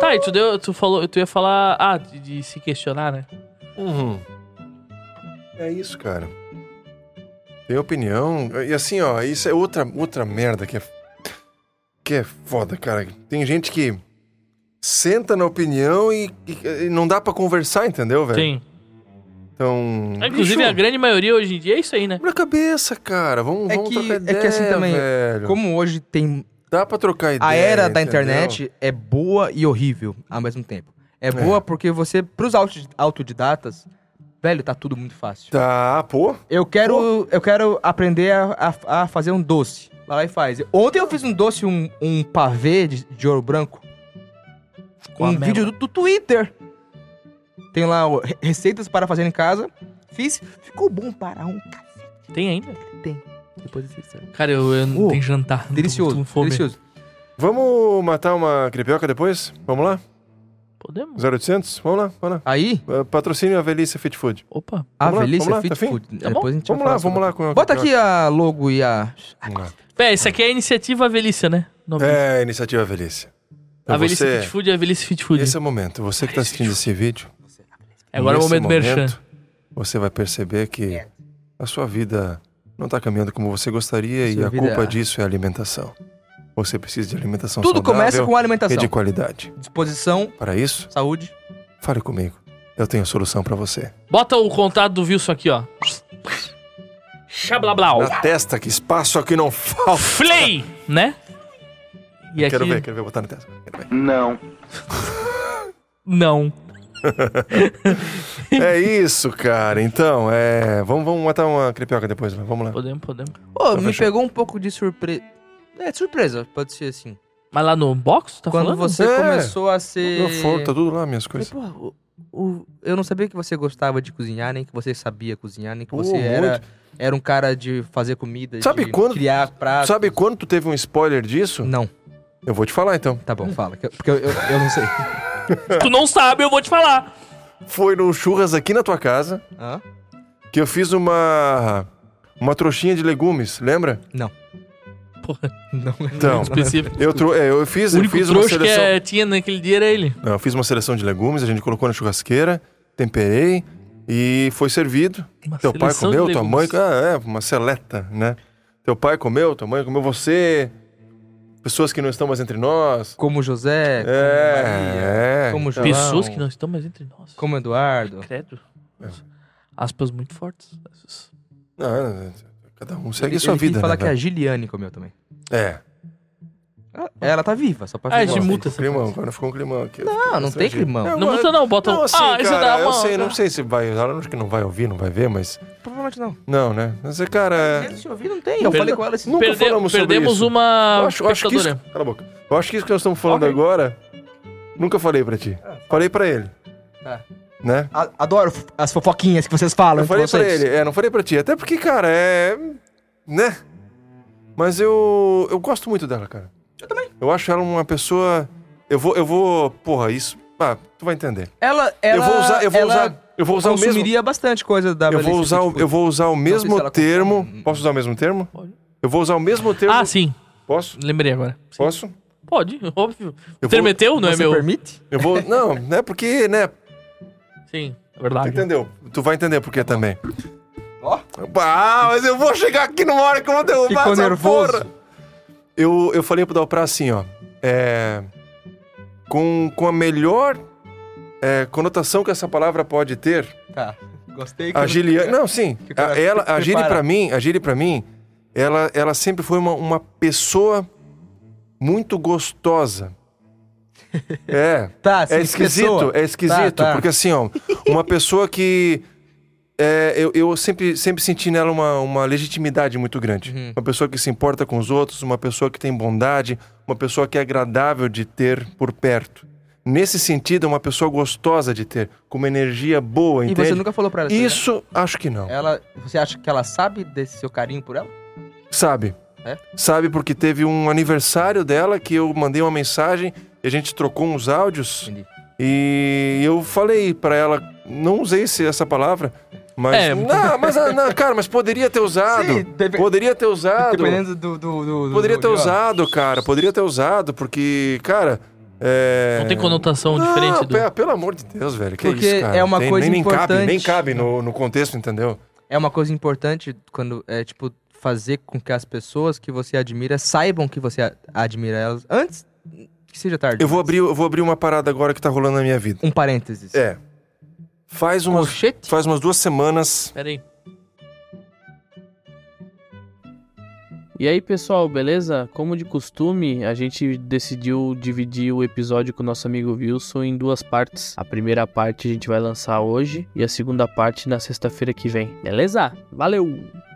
Tá, e tu, deu, tu, falou, tu ia falar, ah, de, de se questionar, né? Uhum. É isso, cara. Tem opinião. E assim, ó, isso é outra, outra merda que é. Que é foda, cara. Tem gente que senta na opinião e, e- e não dá pra conversar, entendeu, velho? Sim. Então. Ah, Inclusive, bicho, a grande maioria hoje em dia é isso aí, né? Abre a cabeça, cara. Vamos, É vamos que- trocar é ideia, que assim também, velho. Como hoje tem. Dá pra trocar ideia. A era da entendeu? internet é boa e horrível ao mesmo tempo. É boa porque você, pros auto- autodidatas, velho, tá tudo muito fácil. Tá, pô. Eu quero, eu quero aprender a, a- a fazer um doce. Vai lá e faz. Ontem eu fiz um doce, um, um pavê de, de ouro branco. Com a um vídeo do, do Twitter. Tem lá ó, re- receitas para fazer em casa. Fiz, ficou bom para um cacete. Tem ainda. Tem. Depois desse Cara, eu, eu não Oh, tenho jantar. Tô Delicioso, com fome. delicioso. Vamos matar uma crepioca depois? Vamos lá? Podemos? 0800? Vamos lá, vamos lá. Aí, Uh, Patrocínio a Velhice Fit Food. Opa. a lá, lá, é fit tá food. Tá bom? Depois a gente Vamos lá, vamos lá sobre- com a Bota aqui a logo e a... Vamos lá. Pé, isso aqui é a iniciativa Velhice, né? No- É, iniciativa. Então a você- Fit Food é a Velhice Fit Food. Esse é o momento. Você que está assistindo esse vídeo, Agora é o nesse momento merchan. você vai perceber que a sua vida não está caminhando como você gostaria e Sua a vida- culpa disso é a alimentação. Você precisa de alimentação Tudo saudável começa com e alimentação. de qualidade. Disposição, Para isso, saúde. fale comigo. Eu tenho a solução para você. Bota o contato do Wilson aqui, ó. Xablablau. Na testa, que espaço aqui não falta. Flay! Né? E aqui... Quero ver, quero ver botar na testa. Não. Não. É isso, cara. Então, é. Vamos, vamos matar uma crepioca depois, né? vamos lá. Podemos, podemos. Ô, me fechar. pegou um pouco de surpresa. É, surpresa, pode ser assim. Mas lá no box, tá Quando falando? você É. começou a ser... Meu for, tá tudo lá, minhas Falei, coisas. porra, o- o- eu não sabia que você gostava de cozinhar, nem que você sabia cozinhar, nem que Pô, você era, muito. era um cara de fazer comida, Sabe de quando- criar pratos. Sabe quando tu teve um spoiler disso? Não, Eu vou te falar então. tá bom, fala, que eu- porque eu, eu, eu não sei. Tu não sabe, eu vou te falar. Foi no churras aqui na tua casa Hã? que eu fiz uma. Uma trouxinha de legumes, lembra? Não. Porra, Não, Então, específico. eu, tro... é, eu fiz, O eu único fiz uma trouxa que seleção. é- tinha naquele dia era ele. Não, eu fiz uma seleção de legumes, a gente colocou na churrasqueira, temperei e foi servido. Uma Teu pai seleção de comeu, tua mãe. Ah, é, uma seleta, né? Teu pai comeu, tua mãe comeu, você. Pessoas que não estão mais entre nós. Como José, como É, Maria, é. como então- João, Pessoas que não estão mais entre nós. como Eduardo. Credo. É. Aspas muito fortes. Não, é, cada um segue Ele, a sua ele vida, falar né? que a velho? Giliane comeu também. É. Ela, ela tá viva, só pra Ah, ficar- de multa essa climão, agora ficou um climão aqui. Não, não tem climão. Eu Não gosto- muda não, bota Não, um... assim, ah, isso dá eu uma... sei, não sei se vai usar, acho que não vai ouvir, não vai ver, mas... Provavelmente não. Não, né? Mas, cara... Se ouvir, não tem. Eu falei com ela esse Nunca Perde- falamos sobre Perdemos isso. uma Eu acho, eu acho que isso... Cala a boca. Eu acho que isso que nós estamos falando Ok. agora, nunca falei pra ti. Falei pra ele, Tá. Né? A- Adoro as fofoquinhas que vocês falam Eu falei pra vocês. ele, é, não falei pra ti. Até porque, cara, é... Né? Mas eu... Eu gosto muito dela, cara. Eu também. Eu acho ela uma pessoa... Eu vou... Eu vou... Porra, isso... Ah, tu vai entender. Ela, ela, eu vou usar... Eu vou ela usar... Eu vou usar o mesmo... consumiria bastante coisa da Eu vou, usar o, Fit eu vou usar o mesmo termo. consome. Posso usar o mesmo termo? Pode. Eu vou usar o mesmo termo. Ah, sim. Posso? Lembrei agora. Sim. Posso? Pode, óbvio. Eu vou- não é Você meu? permite? Eu vou. Não, né? Porque, né? Sim, é Tu verdade. entendeu? Tu vai entender por que também. Ó. Ah, mas eu vou chegar aqui numa hora que eu vou derrubar Ficou essa nervoso. porra. Eu, eu falei pro Dalprá assim, ó. É. Com, com a melhor é, conotação que essa palavra pode ter, Tá. Gostei. que a Giliane. Não, sim. A, ela, a. Gili pra mim, a Gili pra mim, ela, ela sempre foi uma, uma pessoa muito gostosa. É. Tá, É esquisito, pessoa. é esquisito, Tá, tá. porque assim, ó, uma pessoa que é, eu, eu sempre, sempre senti nela uma, uma legitimidade muito grande. Uhum. Uma pessoa que se importa com os outros, uma pessoa que tem bondade, uma pessoa que é agradável de ter por perto. Nesse sentido, é uma pessoa gostosa de ter, com uma energia boa, E entende? você nunca falou pra ela isso, né? Acho que não. Ela, você acha que ela sabe desse seu carinho por ela? Sabe. É? Sabe porque teve um aniversário dela que eu mandei uma mensagem e a gente trocou uns áudios Entendi. e eu falei pra ela, não usei esse- essa palavra, mas É. não, mas ah, não, cara, mas poderia ter usado. Sim, dep- Poderia ter usado. Dependendo do... do, do- Poderia do- ter ó. usado, cara. Poderia ter usado, porque, cara. É... Não tem conotação Não, diferente do. pe- Pelo amor de Deus, velho. Que Porque isso, cara? é uma Tem- coisa nem, nem cabe, nem importante. cabe no, no contexto, entendeu? É uma coisa importante quando é, tipo, fazer com que as pessoas que você admira saibam que você admira elas antes que seja tarde. Eu vou abrir, eu vou abrir uma parada agora que tá rolando na minha vida. Um parênteses. É. Faz umas, Colchete? faz umas duas semanas. Pera aí. E aí, pessoal, beleza? Como de costume, a gente decidiu dividir o episódio com o nosso amigo Wilson em duas partes. A primeira parte a gente vai lançar hoje e a segunda parte na sexta-feira que vem. Beleza? Valeu!